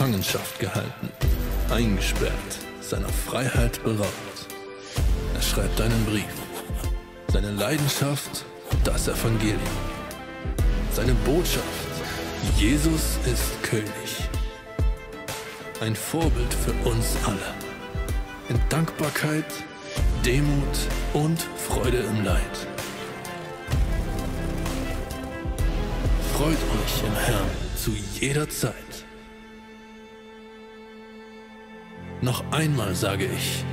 Gefangenschaft gehalten, eingesperrt, seiner Freiheit beraubt. Er schreibt einen Brief. Seine Leidenschaft, das Evangelium. Seine Botschaft, Jesus ist König. Ein Vorbild für uns alle. In Dankbarkeit, Demut und Freude im Leid. Freut euch im Herrn zu jeder Zeit. Noch einmal sage ich,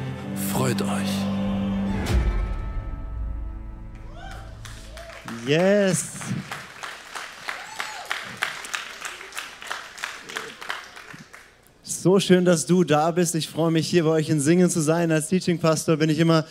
freut euch. Yes. So schön, dass du da bist. Ich freue mich, hier bei euch in Singen zu sein. Als Teaching Pastor bin ich immer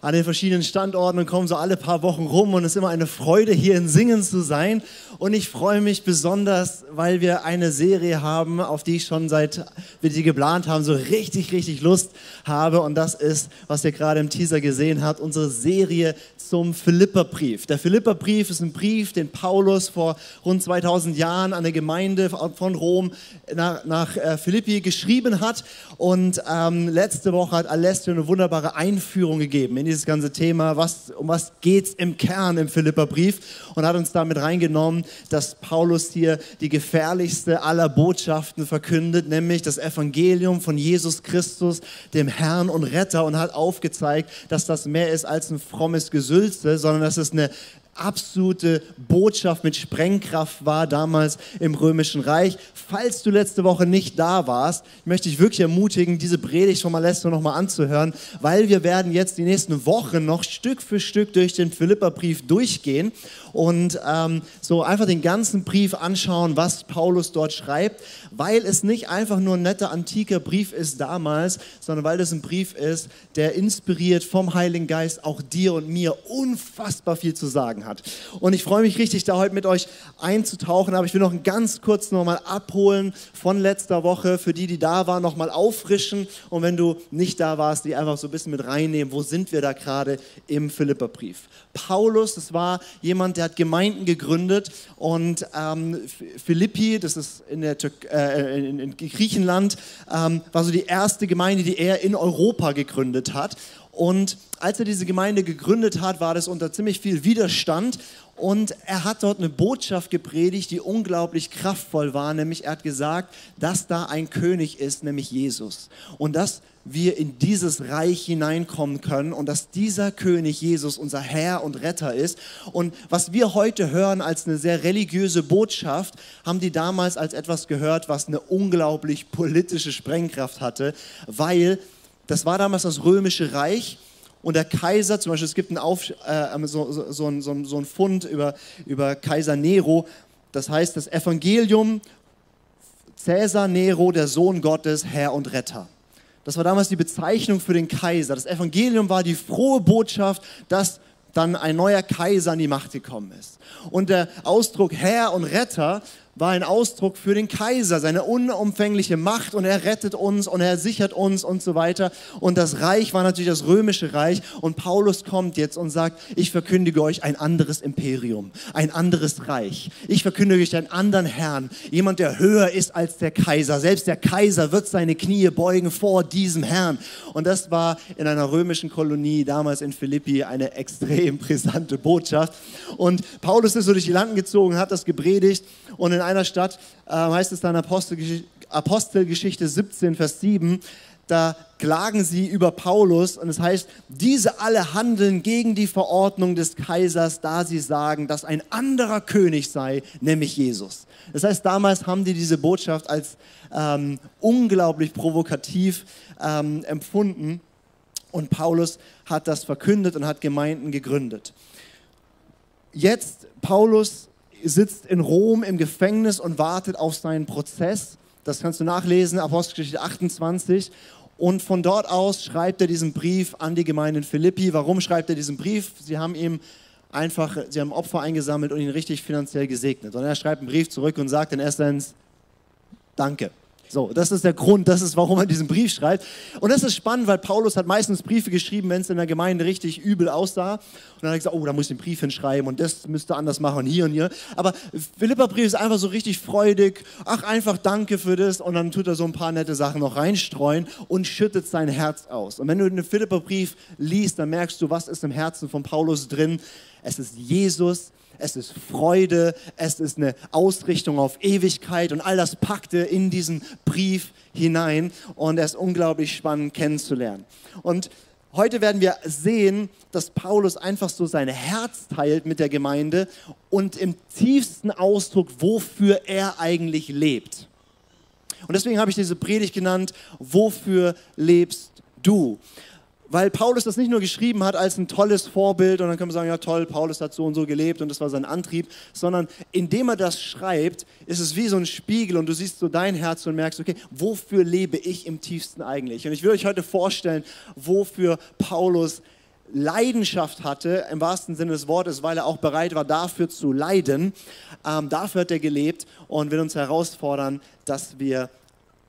an den verschiedenen Standorten und komme so alle paar Wochen rum und es ist immer eine Freude, hier in Singen zu sein. Und ich freue mich besonders, weil wir eine Serie haben, auf die ich schon seit wir die geplant haben, so richtig, richtig Lust habe. Und das ist, was ihr gerade im Teaser gesehen habt, unsere Serie zum Philipperbrief. Der Philipperbrief ist ein Brief, den Paulus vor rund 2000 Jahren an eine Gemeinde von Rom nach, nach äh, Philippi geschrieben hat. Und ähm, letzte Woche hat Alessio eine wunderbare Einführung gegeben in dieses ganze Thema, was, um was geht es im Kern im Philipperbrief und hat uns damit reingenommen, dass Paulus hier die gefährlichste aller Botschaften verkündet, nämlich das Evangelium von Jesus Christus, dem Herrn und Retter und hat aufgezeigt, dass das mehr ist als ein frommes Gesülze, sondern dass es eine absolute Botschaft mit Sprengkraft war damals im Römischen Reich. Falls du letzte Woche nicht da warst, möchte ich wirklich ermutigen, diese Predigt von Malesto nochmal anzuhören, weil wir werden jetzt die nächsten Wochen noch Stück für Stück durch den Philipperbrief durchgehen und ähm, so einfach den ganzen Brief anschauen, was Paulus dort schreibt, weil es nicht einfach nur ein netter antiker Brief ist damals, sondern weil das ein Brief ist, der inspiriert vom Heiligen Geist auch dir und mir unfassbar viel zu sagen hat. Und ich freue mich richtig, da heute mit euch einzutauchen, aber ich will noch einen ganz kurz nochmal abholen von letzter Woche, für die, die da waren, nochmal auffrischen und wenn du nicht da warst, die einfach so ein bisschen mit reinnehmen, wo sind wir da gerade im Philipperbrief. Paulus, das war jemand, der hat Gemeinden gegründet und ähm, Philippi, das ist in, der Tür äh, in, in Griechenland, ähm, war so die erste Gemeinde, die er in Europa gegründet hat. Und als er diese Gemeinde gegründet hat, war das unter ziemlich viel Widerstand. Und er hat dort eine Botschaft gepredigt, die unglaublich kraftvoll war. Nämlich er hat gesagt, dass da ein König ist, nämlich Jesus. Und dass wir in dieses Reich hineinkommen können und dass dieser König Jesus unser Herr und Retter ist. Und was wir heute hören als eine sehr religiöse Botschaft, haben die damals als etwas gehört, was eine unglaublich politische Sprengkraft hatte, weil das war damals das römische Reich und der Kaiser, zum Beispiel, es gibt einen Auf, äh, so, so, so, ein, so, ein Fund über, über Kaiser Nero, das heißt das Evangelium Cäsar Nero, der Sohn Gottes, Herr und Retter. Das war damals die Bezeichnung für den Kaiser. Das Evangelium war die frohe Botschaft, dass dann ein neuer Kaiser an die Macht gekommen ist. Und der Ausdruck Herr und Retter war ein Ausdruck für den Kaiser, seine unumfängliche Macht und er rettet uns und er sichert uns und so weiter. Und das Reich war natürlich das römische Reich und Paulus kommt jetzt und sagt, ich verkündige euch ein anderes Imperium, ein anderes Reich. Ich verkündige euch einen anderen Herrn, jemand, der höher ist als der Kaiser. Selbst der Kaiser wird seine Knie beugen vor diesem Herrn. Und das war in einer römischen Kolonie, damals in Philippi, eine extrem brisante Botschaft. Und Paulus ist so durch die Landen gezogen, hat das gepredigt und in einer Stadt, äh, heißt es dann Apostelgeschichte, Apostelgeschichte 17, Vers 7, da klagen sie über Paulus und es heißt, diese alle handeln gegen die Verordnung des Kaisers, da sie sagen, dass ein anderer König sei, nämlich Jesus. Das heißt, damals haben die diese Botschaft als ähm, unglaublich provokativ ähm, empfunden und Paulus hat das verkündet und hat Gemeinden gegründet. Jetzt, Paulus sitzt in Rom im Gefängnis und wartet auf seinen Prozess. Das kannst du nachlesen, Apostelgeschichte 28. Und von dort aus schreibt er diesen Brief an die Gemeinde in Philippi. Warum schreibt er diesen Brief? Sie haben ihm einfach, sie haben Opfer eingesammelt und ihn richtig finanziell gesegnet. Und er schreibt einen Brief zurück und sagt in Essenz, danke. So, das ist der Grund, das ist, warum er diesen Brief schreibt. Und das ist spannend, weil Paulus hat meistens Briefe geschrieben, wenn es in der Gemeinde richtig übel aussah. Und dann hat er gesagt, oh, da muss ich den Brief hinschreiben und das müsste anders machen und hier und hier. Aber Philippa-Brief ist einfach so richtig freudig. Ach, einfach danke für das. Und dann tut er so ein paar nette Sachen noch reinstreuen und schüttet sein Herz aus. Und wenn du den Philippa-Brief liest, dann merkst du, was ist im Herzen von Paulus drin. Es ist Jesus, es ist Freude, es ist eine Ausrichtung auf Ewigkeit und all das packte in diesen Brief hinein und er ist unglaublich spannend kennenzulernen. Und heute werden wir sehen, dass Paulus einfach so sein Herz teilt mit der Gemeinde und im tiefsten Ausdruck, wofür er eigentlich lebt. Und deswegen habe ich diese Predigt genannt, wofür lebst du? Weil Paulus das nicht nur geschrieben hat als ein tolles Vorbild und dann können wir sagen, ja toll, Paulus hat so und so gelebt und das war sein Antrieb, sondern indem er das schreibt, ist es wie so ein Spiegel und du siehst so dein Herz und merkst, okay, wofür lebe ich im tiefsten eigentlich? Und ich will euch heute vorstellen, wofür Paulus Leidenschaft hatte, im wahrsten Sinne des Wortes, weil er auch bereit war, dafür zu leiden. Ähm, dafür hat er gelebt und will uns herausfordern, dass wir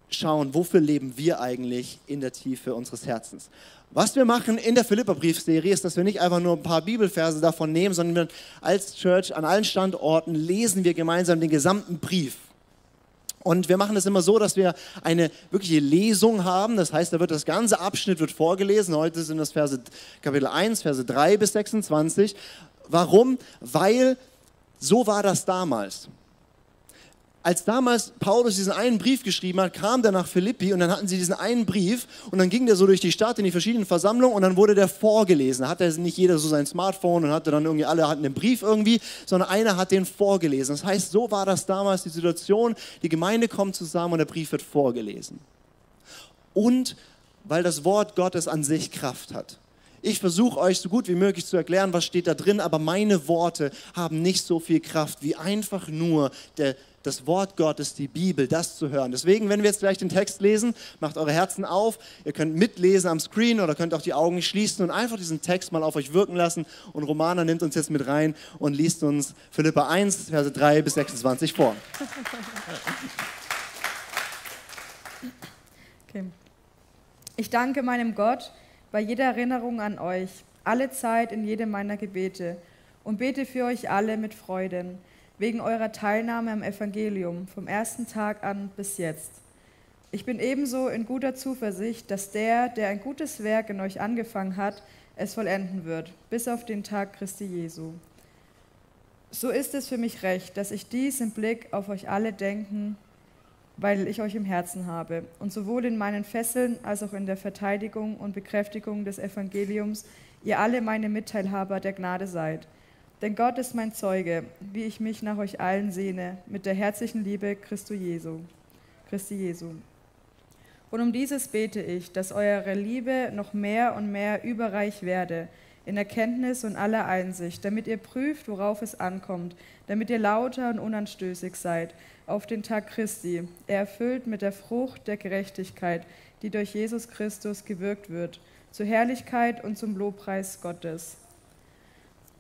schauen, wofür leben wir eigentlich in der Tiefe unseres Herzens. Was wir machen in der Philippa-Briefserie ist, dass wir nicht einfach nur ein paar Bibelverse davon nehmen, sondern als Church an allen Standorten lesen wir gemeinsam den gesamten Brief. Und wir machen das immer so, dass wir eine wirkliche Lesung haben. Das heißt, da wird das ganze Abschnitt wird vorgelesen. Heute sind das Verse, Kapitel 1, Verse 3 bis 26. Warum? Weil so war das damals als damals Paulus diesen einen Brief geschrieben hat, kam der nach Philippi und dann hatten sie diesen einen Brief und dann ging der so durch die Stadt in die verschiedenen Versammlungen und dann wurde der vorgelesen. Da hatte nicht jeder so sein Smartphone und hatte dann irgendwie, alle hatten den Brief irgendwie, sondern einer hat den vorgelesen. Das heißt, so war das damals die Situation. Die Gemeinde kommt zusammen und der Brief wird vorgelesen. Und weil das Wort Gottes an sich Kraft hat. Ich versuche euch so gut wie möglich zu erklären, was steht da drin, aber meine Worte haben nicht so viel Kraft wie einfach nur der das Wort Gottes, die Bibel, das zu hören. Deswegen, wenn wir jetzt gleich den Text lesen, macht eure Herzen auf. Ihr könnt mitlesen am Screen oder könnt auch die Augen schließen und einfach diesen Text mal auf euch wirken lassen. Und Romana nimmt uns jetzt mit rein und liest uns Philippa 1, Verse 3 bis 26 vor. Okay. Ich danke meinem Gott bei jeder Erinnerung an euch, alle Zeit in jedem meiner Gebete und bete für euch alle mit Freuden wegen eurer Teilnahme am Evangelium vom ersten Tag an bis jetzt. Ich bin ebenso in guter Zuversicht, dass der, der ein gutes Werk in euch angefangen hat, es vollenden wird, bis auf den Tag Christi Jesu. So ist es für mich recht, dass ich dies im Blick auf euch alle denken, weil ich euch im Herzen habe und sowohl in meinen Fesseln als auch in der Verteidigung und Bekräftigung des Evangeliums ihr alle meine Mitteilhaber der Gnade seid denn Gott ist mein Zeuge, wie ich mich nach euch allen sehne, mit der herzlichen Liebe Christi Jesu. Christi Jesu. Und um dieses bete ich, dass eure Liebe noch mehr und mehr überreich werde, in Erkenntnis und aller Einsicht, damit ihr prüft, worauf es ankommt, damit ihr lauter und unanstößig seid auf den Tag Christi, erfüllt mit der Frucht der Gerechtigkeit, die durch Jesus Christus gewirkt wird, zur Herrlichkeit und zum Lobpreis Gottes.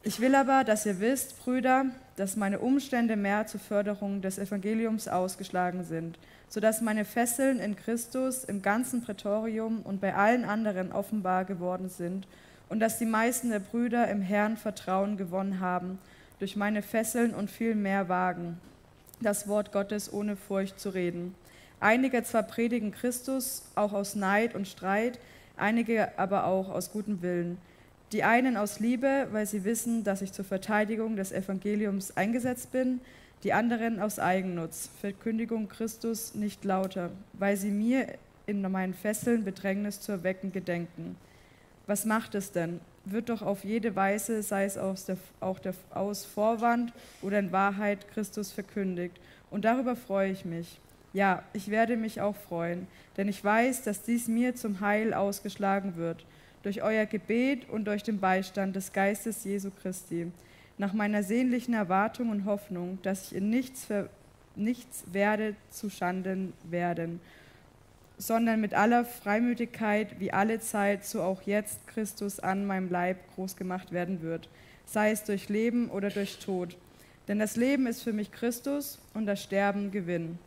Ich will aber, dass ihr wisst, Brüder, dass meine Umstände mehr zur Förderung des Evangeliums ausgeschlagen sind, sodass meine Fesseln in Christus im ganzen Prätorium und bei allen anderen offenbar geworden sind und dass die meisten der Brüder im Herrn Vertrauen gewonnen haben durch meine Fesseln und viel mehr wagen, das Wort Gottes ohne Furcht zu reden. Einige zwar predigen Christus auch aus Neid und Streit, einige aber auch aus gutem Willen. Die einen aus Liebe, weil sie wissen, dass ich zur Verteidigung des Evangeliums eingesetzt bin, die anderen aus Eigennutz, Verkündigung Christus nicht lauter, weil sie mir in meinen Fesseln Bedrängnis zu erwecken gedenken. Was macht es denn? Wird doch auf jede Weise, sei es aus, der, auch der, aus Vorwand oder in Wahrheit, Christus verkündigt. Und darüber freue ich mich. Ja, ich werde mich auch freuen, denn ich weiß, dass dies mir zum Heil ausgeschlagen wird durch euer Gebet und durch den Beistand des Geistes Jesu Christi, nach meiner sehnlichen Erwartung und Hoffnung, dass ich in nichts, für, nichts werde zu Schanden werden, sondern mit aller Freimütigkeit wie alle Zeit, so auch jetzt Christus an meinem Leib groß gemacht werden wird, sei es durch Leben oder durch Tod. Denn das Leben ist für mich Christus und das Sterben Gewinn.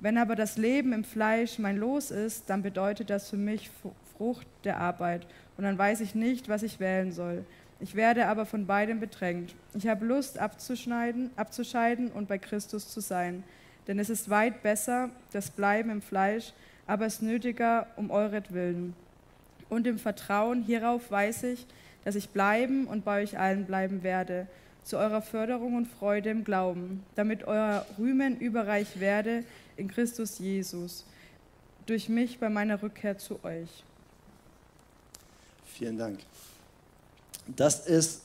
Wenn aber das Leben im Fleisch mein Los ist, dann bedeutet das für mich Frucht der Arbeit. Und dann weiß ich nicht, was ich wählen soll. Ich werde aber von beidem bedrängt. Ich habe Lust abzuschneiden, abzuscheiden und bei Christus zu sein. Denn es ist weit besser, das Bleiben im Fleisch, aber es nötiger um euretwillen. Und im Vertrauen hierauf weiß ich, dass ich bleiben und bei euch allen bleiben werde, zu eurer Förderung und Freude im Glauben, damit euer Rühmen überreich werde in Christus Jesus, durch mich bei meiner Rückkehr zu euch. Vielen Dank. Das ist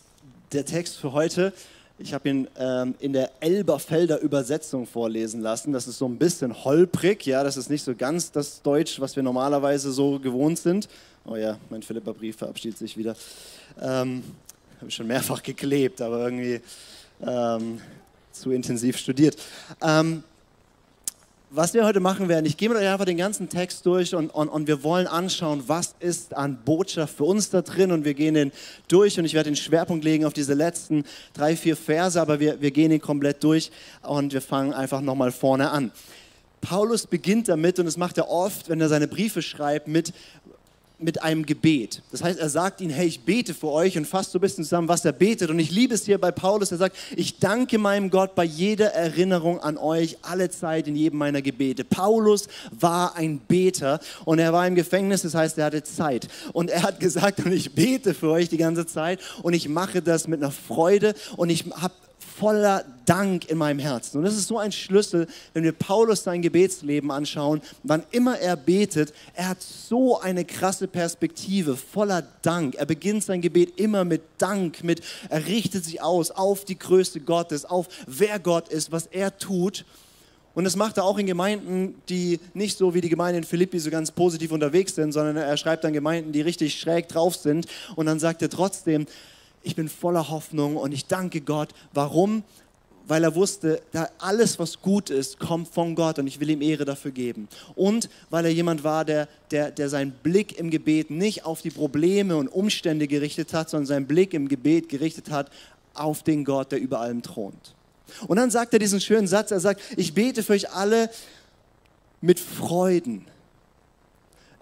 der Text für heute. Ich habe ihn ähm, in der Elberfelder Übersetzung vorlesen lassen. Das ist so ein bisschen holprig, ja, das ist nicht so ganz das Deutsch, was wir normalerweise so gewohnt sind. Oh ja, mein Philippa-Brief verabschiedet sich wieder. Ähm, habe ich schon mehrfach geklebt, aber irgendwie ähm, zu intensiv studiert. Ähm, was wir heute machen werden, ich gehe mit euch einfach den ganzen Text durch und, und, und wir wollen anschauen, was ist an Botschaft für uns da drin und wir gehen den durch und ich werde den Schwerpunkt legen auf diese letzten drei, vier Verse, aber wir, wir gehen den komplett durch und wir fangen einfach nochmal vorne an. Paulus beginnt damit und das macht er oft, wenn er seine Briefe schreibt, mit mit einem Gebet. Das heißt, er sagt ihnen, hey, ich bete für euch und fasst so ein bisschen zusammen, was er betet. Und ich liebe es hier bei Paulus, er sagt, ich danke meinem Gott bei jeder Erinnerung an euch, alle Zeit in jedem meiner Gebete. Paulus war ein Beter und er war im Gefängnis, das heißt, er hatte Zeit. Und er hat gesagt, und ich bete für euch die ganze Zeit und ich mache das mit einer Freude und ich habe voller Dank in meinem Herzen. Und das ist so ein Schlüssel, wenn wir Paulus sein Gebetsleben anschauen, wann immer er betet, er hat so eine krasse Perspektive, voller Dank. Er beginnt sein Gebet immer mit Dank, mit er richtet sich aus auf die Größe Gottes, auf wer Gott ist, was er tut. Und das macht er auch in Gemeinden, die nicht so wie die Gemeinde in Philippi so ganz positiv unterwegs sind, sondern er schreibt dann Gemeinden, die richtig schräg drauf sind. Und dann sagt er trotzdem, ich bin voller Hoffnung und ich danke Gott. Warum? Weil er wusste, da alles, was gut ist, kommt von Gott und ich will ihm Ehre dafür geben. Und weil er jemand war, der, der, der seinen Blick im Gebet nicht auf die Probleme und Umstände gerichtet hat, sondern seinen Blick im Gebet gerichtet hat auf den Gott, der über allem thront. Und dann sagt er diesen schönen Satz, er sagt, ich bete für euch alle mit Freuden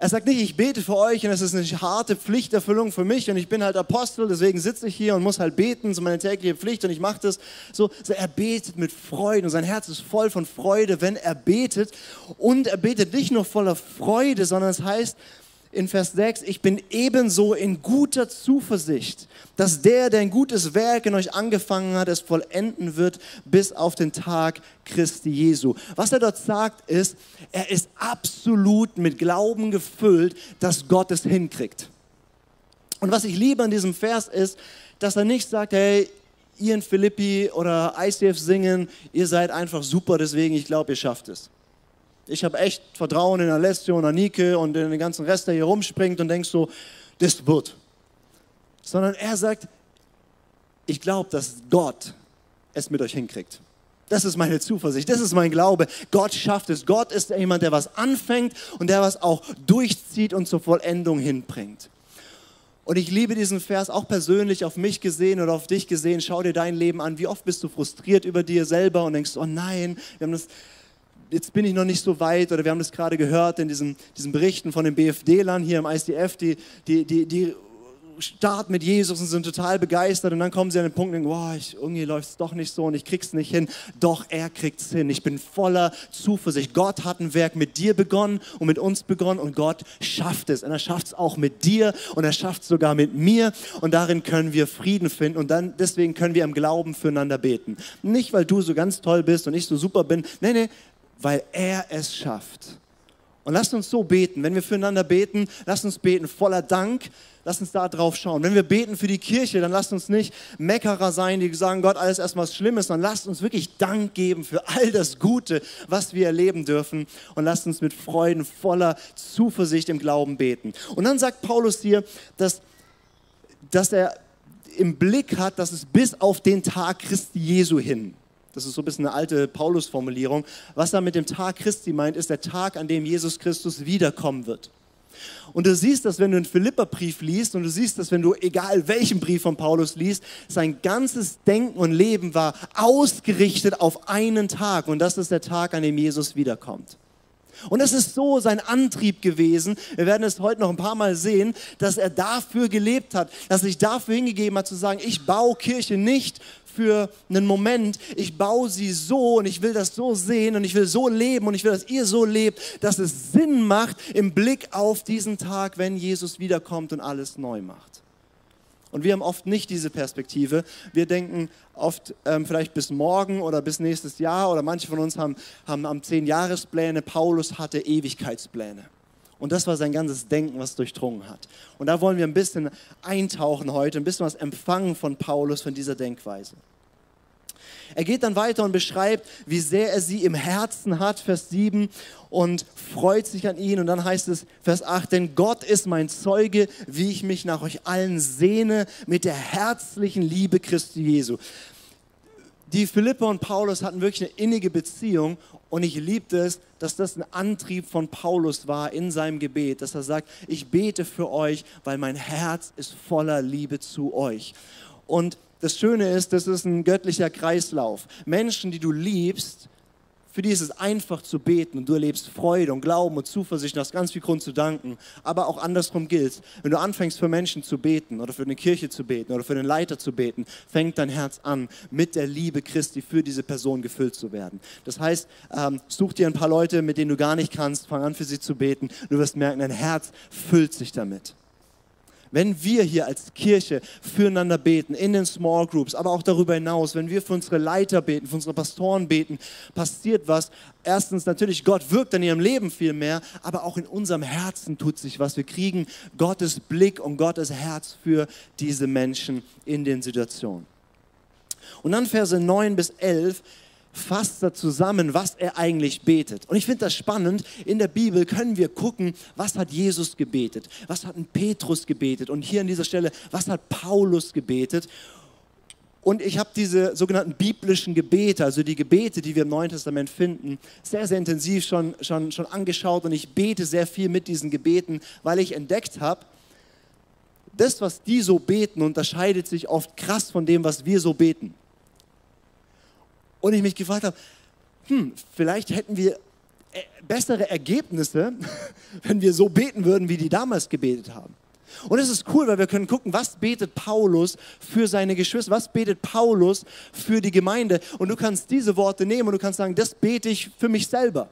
er sagt nicht, ich bete für euch und es ist eine harte Pflichterfüllung für mich und ich bin halt Apostel, deswegen sitze ich hier und muss halt beten, so meine tägliche Pflicht und ich mache das so. so. Er betet mit Freude und sein Herz ist voll von Freude, wenn er betet. Und er betet nicht nur voller Freude, sondern es heißt, in Vers 6, ich bin ebenso in guter Zuversicht, dass der, der ein gutes Werk in euch angefangen hat, es vollenden wird bis auf den Tag Christi Jesu. Was er dort sagt, ist, er ist absolut mit Glauben gefüllt, dass Gott es hinkriegt. Und was ich liebe an diesem Vers ist, dass er nicht sagt, hey, ihr in Philippi oder ICF singen, ihr seid einfach super, deswegen ich glaube, ihr schafft es. Ich habe echt Vertrauen in Alessio und Anike und in den ganzen Rest, der hier rumspringt und denkst so, das wird. Sondern er sagt, ich glaube, dass Gott es mit euch hinkriegt. Das ist meine Zuversicht, das ist mein Glaube. Gott schafft es. Gott ist jemand, der was anfängt und der was auch durchzieht und zur Vollendung hinbringt. Und ich liebe diesen Vers auch persönlich auf mich gesehen oder auf dich gesehen. Schau dir dein Leben an. Wie oft bist du frustriert über dir selber und denkst, oh nein, wir haben das jetzt bin ich noch nicht so weit, oder wir haben das gerade gehört in diesen, diesen Berichten von den BFD-Lern hier im ICF, die, die, die, die starten mit Jesus und sind total begeistert und dann kommen sie an den Punkt und denken, wow, ich, irgendwie läuft es doch nicht so und ich krieg's nicht hin. Doch, er kriegt es hin. Ich bin voller Zuversicht. Gott hat ein Werk mit dir begonnen und mit uns begonnen und Gott schafft es. Und er schafft es auch mit dir und er schafft es sogar mit mir und darin können wir Frieden finden und dann deswegen können wir im Glauben füreinander beten. Nicht, weil du so ganz toll bist und ich so super bin. Nee, nee, weil er es schafft. Und lasst uns so beten. Wenn wir füreinander beten, lasst uns beten voller Dank. Lasst uns da drauf schauen. Wenn wir beten für die Kirche, dann lasst uns nicht Meckerer sein, die sagen, Gott, alles erstmal was Schlimmes, sondern lasst uns wirklich Dank geben für all das Gute, was wir erleben dürfen. Und lasst uns mit Freuden, voller Zuversicht im Glauben beten. Und dann sagt Paulus hier, dass, dass er im Blick hat, dass es bis auf den Tag Christi Jesu hin das ist so ein bisschen eine alte Paulus-Formulierung. Was er mit dem Tag Christi meint, ist der Tag, an dem Jesus Christus wiederkommen wird. Und du siehst das, wenn du einen Philipperbrief liest und du siehst das, wenn du egal welchen Brief von Paulus liest, sein ganzes Denken und Leben war ausgerichtet auf einen Tag und das ist der Tag, an dem Jesus wiederkommt. Und das ist so sein Antrieb gewesen. Wir werden es heute noch ein paar Mal sehen, dass er dafür gelebt hat, dass er sich dafür hingegeben hat zu sagen, ich baue Kirche nicht für einen Moment, ich baue sie so und ich will das so sehen und ich will so leben und ich will, dass ihr so lebt, dass es Sinn macht im Blick auf diesen Tag, wenn Jesus wiederkommt und alles neu macht. Und wir haben oft nicht diese Perspektive. Wir denken oft ähm, vielleicht bis morgen oder bis nächstes Jahr oder manche von uns haben, haben, haben zehn Jahrespläne. Paulus hatte Ewigkeitspläne. Und das war sein ganzes Denken, was durchdrungen hat. Und da wollen wir ein bisschen eintauchen heute, ein bisschen was empfangen von Paulus, von dieser Denkweise. Er geht dann weiter und beschreibt, wie sehr er sie im Herzen hat, Vers 7, und freut sich an ihn. Und dann heißt es, Vers 8, denn Gott ist mein Zeuge, wie ich mich nach euch allen sehne mit der herzlichen Liebe Christi Jesu. Die Philippa und Paulus hatten wirklich eine innige Beziehung und ich liebte es, dass das ein Antrieb von Paulus war in seinem Gebet, dass er sagt, ich bete für euch, weil mein Herz ist voller Liebe zu euch. Und das Schöne ist, das ist ein göttlicher Kreislauf. Menschen, die du liebst, für die ist es einfach zu beten und du erlebst Freude und Glauben und Zuversicht und hast ganz viel Grund zu danken. Aber auch andersrum gilt, wenn du anfängst für Menschen zu beten oder für eine Kirche zu beten oder für einen Leiter zu beten, fängt dein Herz an, mit der Liebe Christi für diese Person gefüllt zu werden. Das heißt, ähm, such dir ein paar Leute, mit denen du gar nicht kannst, fang an für sie zu beten. Du wirst merken, dein Herz füllt sich damit. Wenn wir hier als Kirche füreinander beten, in den Small Groups, aber auch darüber hinaus, wenn wir für unsere Leiter beten, für unsere Pastoren beten, passiert was. Erstens natürlich, Gott wirkt in ihrem Leben viel mehr, aber auch in unserem Herzen tut sich was. Wir kriegen Gottes Blick und Gottes Herz für diese Menschen in den Situationen. Und dann Verse 9 bis 11 fasst er zusammen, was er eigentlich betet. Und ich finde das spannend. In der Bibel können wir gucken, was hat Jesus gebetet, was hat ein Petrus gebetet und hier an dieser Stelle, was hat Paulus gebetet. Und ich habe diese sogenannten biblischen Gebete, also die Gebete, die wir im Neuen Testament finden, sehr, sehr intensiv schon, schon, schon angeschaut und ich bete sehr viel mit diesen Gebeten, weil ich entdeckt habe, das, was die so beten, unterscheidet sich oft krass von dem, was wir so beten. Und ich mich gefragt habe, hm, vielleicht hätten wir äh, bessere Ergebnisse, wenn wir so beten würden, wie die damals gebetet haben. Und es ist cool, weil wir können gucken, was betet Paulus für seine Geschwister, was betet Paulus für die Gemeinde. Und du kannst diese Worte nehmen und du kannst sagen, das bete ich für mich selber.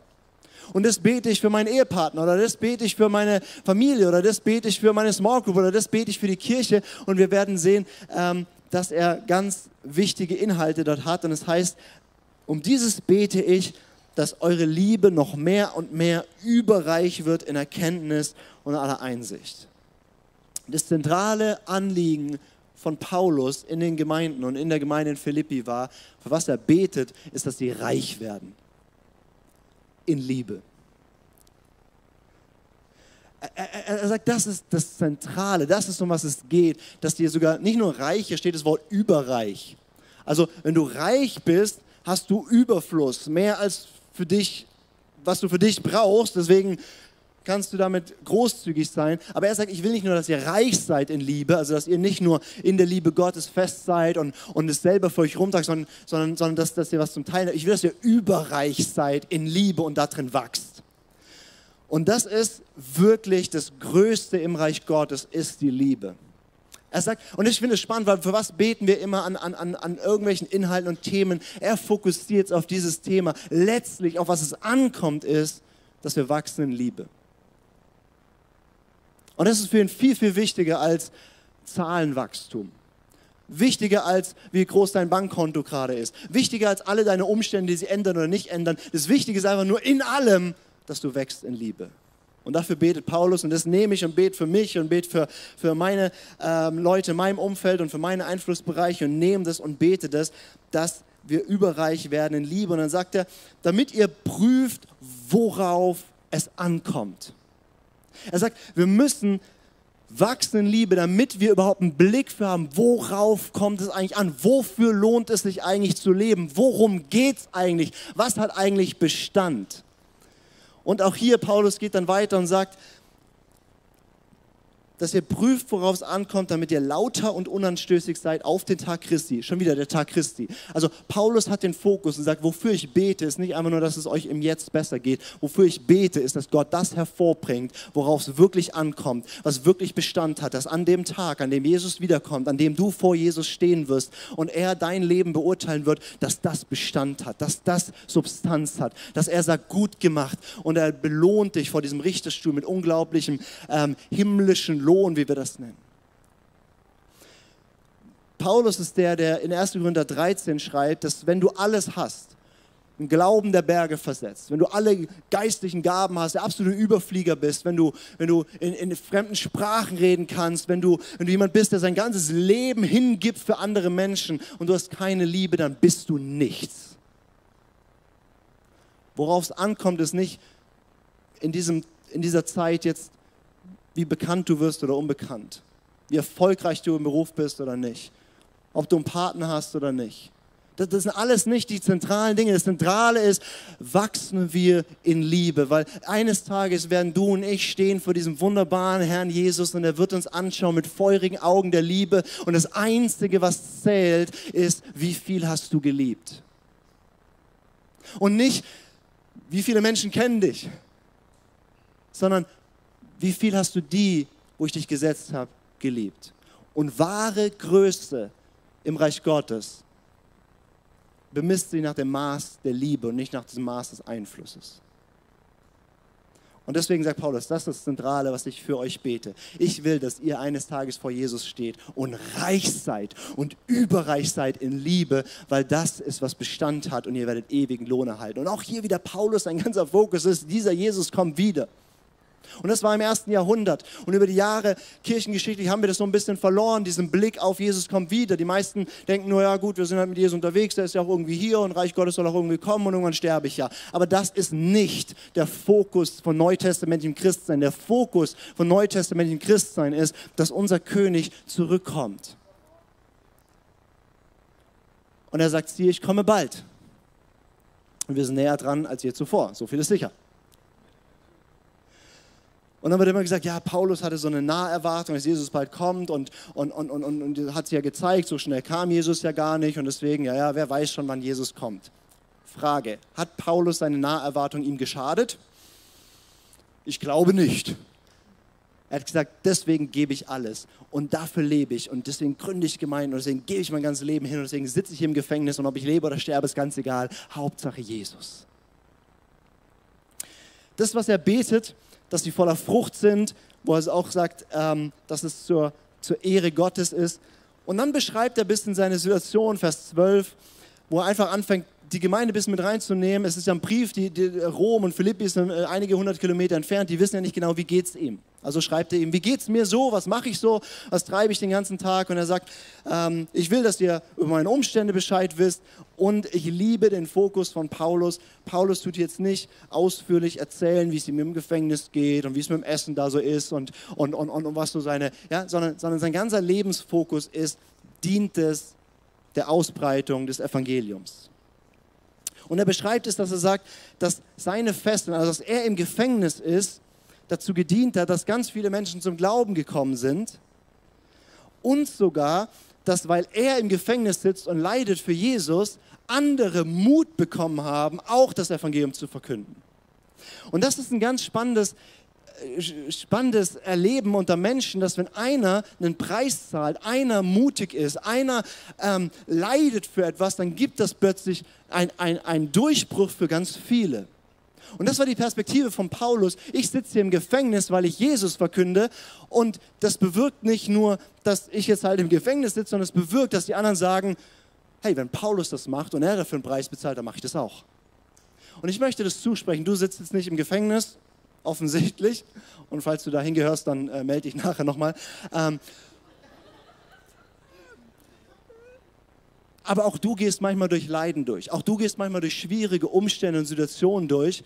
Und das bete ich für meinen Ehepartner oder das bete ich für meine Familie oder das bete ich für meine Small Group oder das bete ich für die Kirche. Und wir werden sehen, ähm, dass er ganz wichtige Inhalte dort hat. Und es heißt, um dieses bete ich, dass eure Liebe noch mehr und mehr überreich wird in Erkenntnis und aller Einsicht. Das zentrale Anliegen von Paulus in den Gemeinden und in der Gemeinde in Philippi war, für was er betet, ist, dass sie reich werden. In Liebe. Er, er, sagt, das ist das Zentrale, das ist um was es geht, dass dir sogar nicht nur reich, hier steht das Wort überreich. Also wenn du reich bist, hast du Überfluss, mehr als für dich, was du für dich brauchst. Deswegen kannst du damit großzügig sein. Aber er sagt, ich will nicht nur, dass ihr reich seid in Liebe, also dass ihr nicht nur in der Liebe Gottes fest seid und, und es selber für euch rumtragt, sondern, sondern, sondern dass, dass ihr was zum Teil habt. Ich will, dass ihr überreich seid in Liebe und darin wachst. Und das ist wirklich das Größte im Reich Gottes, ist die Liebe. Er sagt, und ich finde es spannend, weil für was beten wir immer an, an, an irgendwelchen Inhalten und Themen? Er fokussiert auf dieses Thema. Letztlich, auf was es ankommt, ist, dass wir wachsen in Liebe. Und das ist für ihn viel, viel wichtiger als Zahlenwachstum. Wichtiger als wie groß dein Bankkonto gerade ist. Wichtiger als alle deine Umstände, die sie ändern oder nicht ändern. Das Wichtige ist einfach nur in allem, dass du wächst in Liebe. Und dafür betet Paulus und das nehme ich und bete für mich und bete für, für meine ähm, Leute in meinem Umfeld und für meine Einflussbereiche und nehme das und bete das, dass wir überreich werden in Liebe. Und dann sagt er, damit ihr prüft, worauf es ankommt. Er sagt, wir müssen wachsen in Liebe, damit wir überhaupt einen Blick für haben, worauf kommt es eigentlich an? Wofür lohnt es sich eigentlich zu leben? Worum geht es eigentlich? Was hat eigentlich Bestand? Und auch hier, Paulus geht dann weiter und sagt, dass ihr prüft, worauf es ankommt, damit ihr lauter und unanstößig seid auf den Tag Christi. Schon wieder der Tag Christi. Also Paulus hat den Fokus und sagt, wofür ich bete, ist nicht einfach nur, dass es euch im Jetzt besser geht. Wofür ich bete, ist, dass Gott das hervorbringt, worauf es wirklich ankommt, was wirklich Bestand hat, dass an dem Tag, an dem Jesus wiederkommt, an dem du vor Jesus stehen wirst und er dein Leben beurteilen wird, dass das Bestand hat, dass das Substanz hat, dass er sagt, gut gemacht und er belohnt dich vor diesem Richterstuhl mit unglaublichem ähm, himmlischen Lohn, wie wir das nennen. Paulus ist der, der in 1. Korinther 13 schreibt, dass wenn du alles hast, einen Glauben der Berge versetzt, wenn du alle geistlichen Gaben hast, der absolute Überflieger bist, wenn du, wenn du in, in fremden Sprachen reden kannst, wenn du, wenn du jemand bist, der sein ganzes Leben hingibt für andere Menschen und du hast keine Liebe, dann bist du nichts. Worauf es ankommt, ist nicht in, diesem, in dieser Zeit jetzt wie bekannt du wirst oder unbekannt, wie erfolgreich du im Beruf bist oder nicht, ob du einen Partner hast oder nicht. Das, das sind alles nicht die zentralen Dinge. Das Zentrale ist, wachsen wir in Liebe, weil eines Tages werden du und ich stehen vor diesem wunderbaren Herrn Jesus und er wird uns anschauen mit feurigen Augen der Liebe und das Einzige, was zählt, ist, wie viel hast du geliebt. Und nicht, wie viele Menschen kennen dich, sondern wie viel hast du die, wo ich dich gesetzt habe, geliebt? Und wahre Größe im Reich Gottes bemisst sie nach dem Maß der Liebe und nicht nach dem Maß des Einflusses. Und deswegen sagt Paulus, das ist das Zentrale, was ich für euch bete. Ich will, dass ihr eines Tages vor Jesus steht und reich seid und überreich seid in Liebe, weil das ist, was Bestand hat und ihr werdet ewigen Lohn erhalten. Und auch hier wieder Paulus, ein ganzer Fokus ist, dieser Jesus kommt wieder. Und das war im ersten Jahrhundert. Und über die Jahre kirchengeschichtlich haben wir das so ein bisschen verloren, diesen Blick auf Jesus kommt wieder. Die meisten denken nur, ja gut, wir sind halt mit Jesus unterwegs, der ist ja auch irgendwie hier und Reich Gottes soll auch irgendwie kommen und irgendwann sterbe ich ja. Aber das ist nicht der Fokus von neutestamentlichem Christsein. Der Fokus von neutestamentlichem Christsein ist, dass unser König zurückkommt. Und er sagt, siehe, ich komme bald. Und wir sind näher dran als je zuvor. So viel ist sicher. Und dann wird immer gesagt, ja, Paulus hatte so eine Naherwartung, dass Jesus bald kommt und, und, und, und, und, hat es ja gezeigt, so schnell kam Jesus ja gar nicht und deswegen, ja, ja, wer weiß schon, wann Jesus kommt. Frage, hat Paulus seine Naherwartung ihm geschadet? Ich glaube nicht. Er hat gesagt, deswegen gebe ich alles und dafür lebe ich und deswegen gründe ich Gemeinden und deswegen gebe ich mein ganzes Leben hin und deswegen sitze ich im Gefängnis und ob ich lebe oder sterbe, ist ganz egal. Hauptsache Jesus. Das, was er betet, dass sie voller Frucht sind, wo er auch sagt, ähm, dass es zur, zur Ehre Gottes ist. Und dann beschreibt er ein bisschen seine Situation, Vers 12, wo er einfach anfängt, die Gemeinde ein bisschen mit reinzunehmen. Es ist ja ein Brief, die, die Rom und Philippi sind äh, einige hundert Kilometer entfernt, die wissen ja nicht genau, wie geht es ihm. Also schreibt er ihm, wie geht es mir so, was mache ich so, was treibe ich den ganzen Tag? Und er sagt, ähm, ich will, dass ihr über meine Umstände Bescheid wisst und ich liebe den Fokus von Paulus. Paulus tut jetzt nicht ausführlich erzählen, wie es ihm im Gefängnis geht und wie es mit dem Essen da so ist und, und, und, und, und was so seine, ja, sondern, sondern sein ganzer Lebensfokus ist, dient es der Ausbreitung des Evangeliums. Und er beschreibt es, dass er sagt, dass seine Festen, also dass er im Gefängnis ist, dazu gedient hat, dass ganz viele Menschen zum Glauben gekommen sind. Und sogar, dass weil er im Gefängnis sitzt und leidet für Jesus, andere Mut bekommen haben, auch das Evangelium zu verkünden. Und das ist ein ganz spannendes spannendes Erleben unter Menschen, dass wenn einer einen Preis zahlt, einer mutig ist, einer ähm, leidet für etwas, dann gibt das plötzlich einen ein Durchbruch für ganz viele. Und das war die Perspektive von Paulus. Ich sitze hier im Gefängnis, weil ich Jesus verkünde. Und das bewirkt nicht nur, dass ich jetzt halt im Gefängnis sitze, sondern es bewirkt, dass die anderen sagen, hey, wenn Paulus das macht und er dafür einen Preis bezahlt, dann mache ich das auch. Und ich möchte das zusprechen. Du sitzt jetzt nicht im Gefängnis, offensichtlich. Und falls du da hingehörst, dann äh, melde dich nachher nochmal. Ähm, aber auch du gehst manchmal durch Leiden durch. Auch du gehst manchmal durch schwierige Umstände und Situationen durch.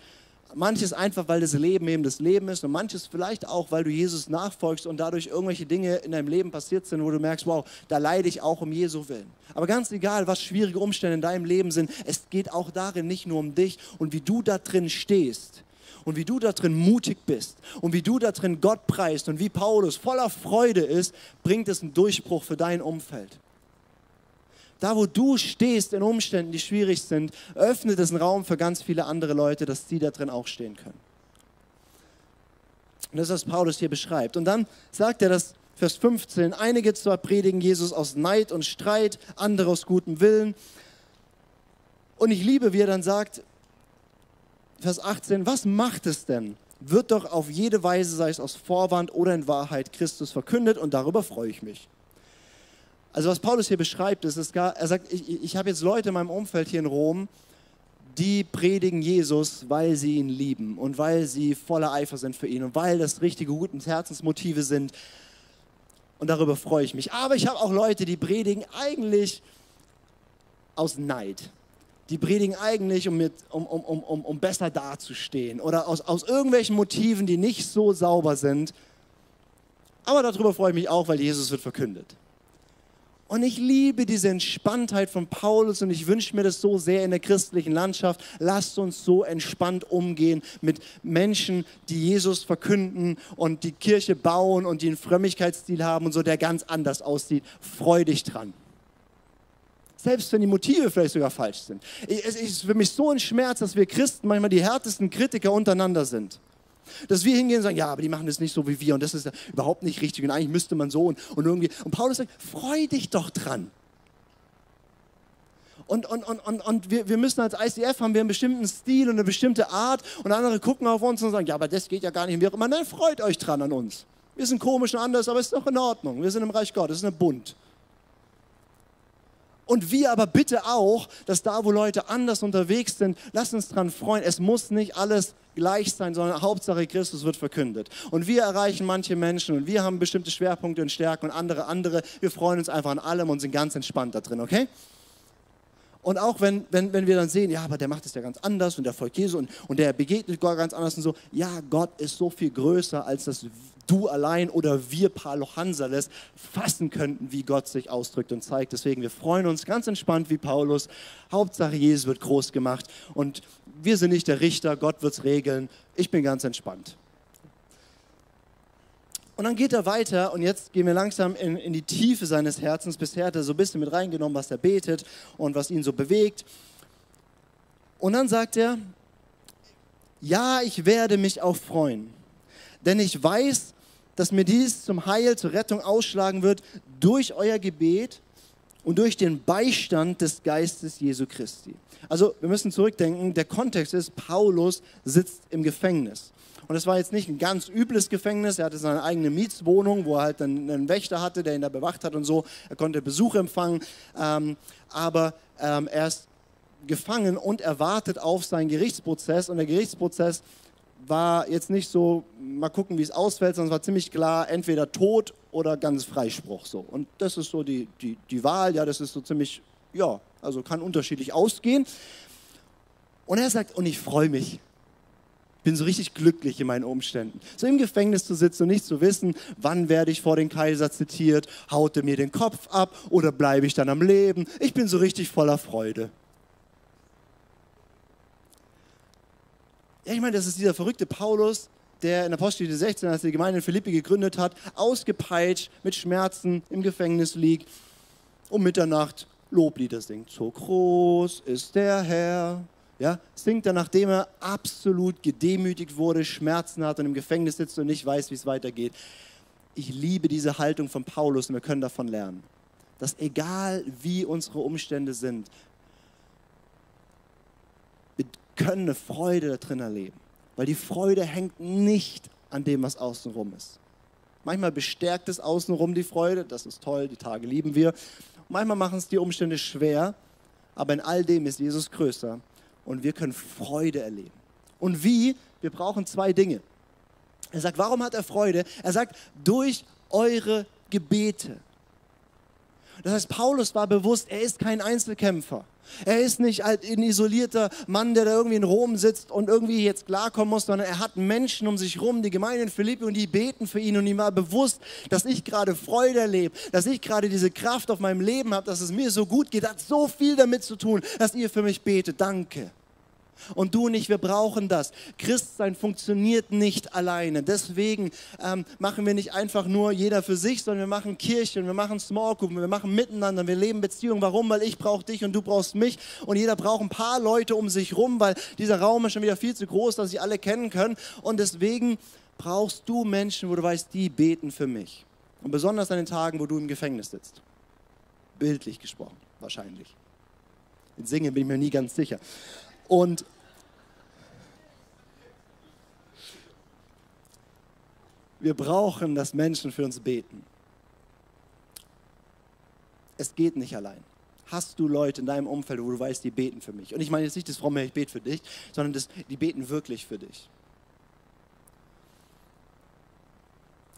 Manches einfach, weil das Leben eben das Leben ist und manches vielleicht auch, weil du Jesus nachfolgst und dadurch irgendwelche Dinge in deinem Leben passiert sind, wo du merkst, wow, da leide ich auch um Jesu willen. Aber ganz egal, was schwierige Umstände in deinem Leben sind, es geht auch darin nicht nur um dich und wie du da drin stehst und wie du da drin mutig bist und wie du da drin Gott preist und wie Paulus voller Freude ist, bringt es einen Durchbruch für dein Umfeld. Da, wo du stehst in Umständen, die schwierig sind, öffnet es einen Raum für ganz viele andere Leute, dass die da drin auch stehen können. Und das ist, was Paulus hier beschreibt. Und dann sagt er das, Vers 15, einige zwar predigen Jesus aus Neid und Streit, andere aus gutem Willen. Und ich liebe, wie er dann sagt, Vers 18, was macht es denn? Wird doch auf jede Weise, sei es aus Vorwand oder in Wahrheit, Christus verkündet und darüber freue ich mich. Also was Paulus hier beschreibt, ist, ist gar, er sagt, ich, ich habe jetzt Leute in meinem Umfeld hier in Rom, die predigen Jesus, weil sie ihn lieben und weil sie voller Eifer sind für ihn und weil das richtige gute Herzensmotive sind. Und darüber freue ich mich. Aber ich habe auch Leute, die predigen eigentlich aus Neid. Die predigen eigentlich, um, mit, um, um, um, um besser dazustehen oder aus, aus irgendwelchen Motiven, die nicht so sauber sind. Aber darüber freue ich mich auch, weil Jesus wird verkündet. Und ich liebe diese Entspanntheit von Paulus und ich wünsche mir das so sehr in der christlichen Landschaft. Lasst uns so entspannt umgehen mit Menschen, die Jesus verkünden und die Kirche bauen und die einen Frömmigkeitsstil haben und so, der ganz anders aussieht. Freu dich dran. Selbst wenn die Motive vielleicht sogar falsch sind. Es ist für mich so ein Schmerz, dass wir Christen manchmal die härtesten Kritiker untereinander sind. Dass wir hingehen und sagen, ja, aber die machen das nicht so wie wir und das ist ja überhaupt nicht richtig und eigentlich müsste man so und, und irgendwie. Und Paulus sagt, freu dich doch dran. Und, und, und, und, und wir, wir müssen als ICF haben wir einen bestimmten Stil und eine bestimmte Art und andere gucken auf uns und sagen, ja, aber das geht ja gar nicht. Und wir immer, nein, freut euch dran an uns. Wir sind komisch und anders, aber es ist doch in Ordnung. Wir sind im Reich Gottes, es ist eine Bund. Und wir aber bitte auch, dass da, wo Leute anders unterwegs sind, lasst uns dran freuen. Es muss nicht alles gleich sein, sondern Hauptsache Christus wird verkündet. Und wir erreichen manche Menschen und wir haben bestimmte Schwerpunkte und Stärken und andere andere. Wir freuen uns einfach an allem und sind ganz entspannt da drin, okay? Und auch wenn, wenn, wenn wir dann sehen, ja, aber der macht es ja ganz anders und der folgt Jesu und, und der begegnet Gott ganz anders und so, ja, Gott ist so viel größer, als das du allein oder wir Palo Hansales fassen könnten, wie Gott sich ausdrückt und zeigt. Deswegen, wir freuen uns ganz entspannt wie Paulus. Hauptsache, Jesus wird groß gemacht und wir sind nicht der Richter, Gott wird es regeln. Ich bin ganz entspannt. Und dann geht er weiter und jetzt gehen wir langsam in, in die Tiefe seines Herzens. Bisher hat er so ein bisschen mit reingenommen, was er betet und was ihn so bewegt. Und dann sagt er, ja, ich werde mich auch freuen, denn ich weiß, dass mir dies zum Heil, zur Rettung ausschlagen wird durch euer Gebet und durch den Beistand des Geistes Jesu Christi. Also wir müssen zurückdenken, der Kontext ist, Paulus sitzt im Gefängnis. Und es war jetzt nicht ein ganz übles Gefängnis, er hatte seine eigene Mietswohnung, wo er halt einen, einen Wächter hatte, der ihn da bewacht hat und so. Er konnte Besuch empfangen, ähm, aber ähm, er ist gefangen und erwartet auf seinen Gerichtsprozess. Und der Gerichtsprozess war jetzt nicht so, mal gucken, wie es ausfällt, sondern es war ziemlich klar, entweder Tod oder ganz Freispruch. So. Und das ist so die, die, die Wahl, ja, das ist so ziemlich, ja, also kann unterschiedlich ausgehen. Und er sagt, und ich freue mich. Bin so richtig glücklich in meinen Umständen. So im Gefängnis zu sitzen und nicht zu wissen, wann werde ich vor den Kaiser zitiert, haut er mir den Kopf ab oder bleibe ich dann am Leben. Ich bin so richtig voller Freude. Ja, ich meine, das ist dieser verrückte Paulus, der in Apostel 16, als er die Gemeinde in Philippi gegründet hat, ausgepeitscht, mit Schmerzen im Gefängnis liegt, um Mitternacht Loblieder singt. So groß ist der Herr. Ja, singt er, nachdem er absolut gedemütigt wurde, Schmerzen hat und im Gefängnis sitzt und nicht weiß, wie es weitergeht. Ich liebe diese Haltung von Paulus und wir können davon lernen. Dass egal wie unsere Umstände sind, können eine Freude da drin erleben. Weil die Freude hängt nicht an dem, was außenrum ist. Manchmal bestärkt es außenrum die Freude, das ist toll, die Tage lieben wir. Manchmal machen es die Umstände schwer, aber in all dem ist Jesus größer und wir können Freude erleben. Und wie? Wir brauchen zwei Dinge. Er sagt, warum hat er Freude? Er sagt, durch eure Gebete. Das heißt, Paulus war bewusst, er ist kein Einzelkämpfer. Er ist nicht ein isolierter Mann, der da irgendwie in Rom sitzt und irgendwie jetzt klarkommen muss, sondern er hat Menschen um sich rum, die Gemeinde in Philippi und die beten für ihn und ihm war bewusst, dass ich gerade Freude erlebe, dass ich gerade diese Kraft auf meinem Leben habe, dass es mir so gut geht, hat so viel damit zu tun, dass ihr für mich betet. Danke. Und du und ich, wir brauchen das. Christsein funktioniert nicht alleine. Deswegen ähm, machen wir nicht einfach nur jeder für sich, sondern wir machen Kirche und wir machen Small Group, wir machen miteinander, wir leben Beziehungen. Warum? Weil ich brauche dich und du brauchst mich und jeder braucht ein paar Leute um sich rum, weil dieser Raum ist schon wieder viel zu groß, dass sie alle kennen können. Und deswegen brauchst du Menschen, wo du weißt, die beten für mich. Und besonders an den Tagen, wo du im Gefängnis sitzt. Bildlich gesprochen, wahrscheinlich. In Singen bin ich mir nie ganz sicher. Und wir brauchen, dass Menschen für uns beten. Es geht nicht allein. Hast du Leute in deinem Umfeld, wo du weißt, die beten für mich? Und ich meine jetzt nicht das fromme, ich bete für dich, sondern das, die beten wirklich für dich.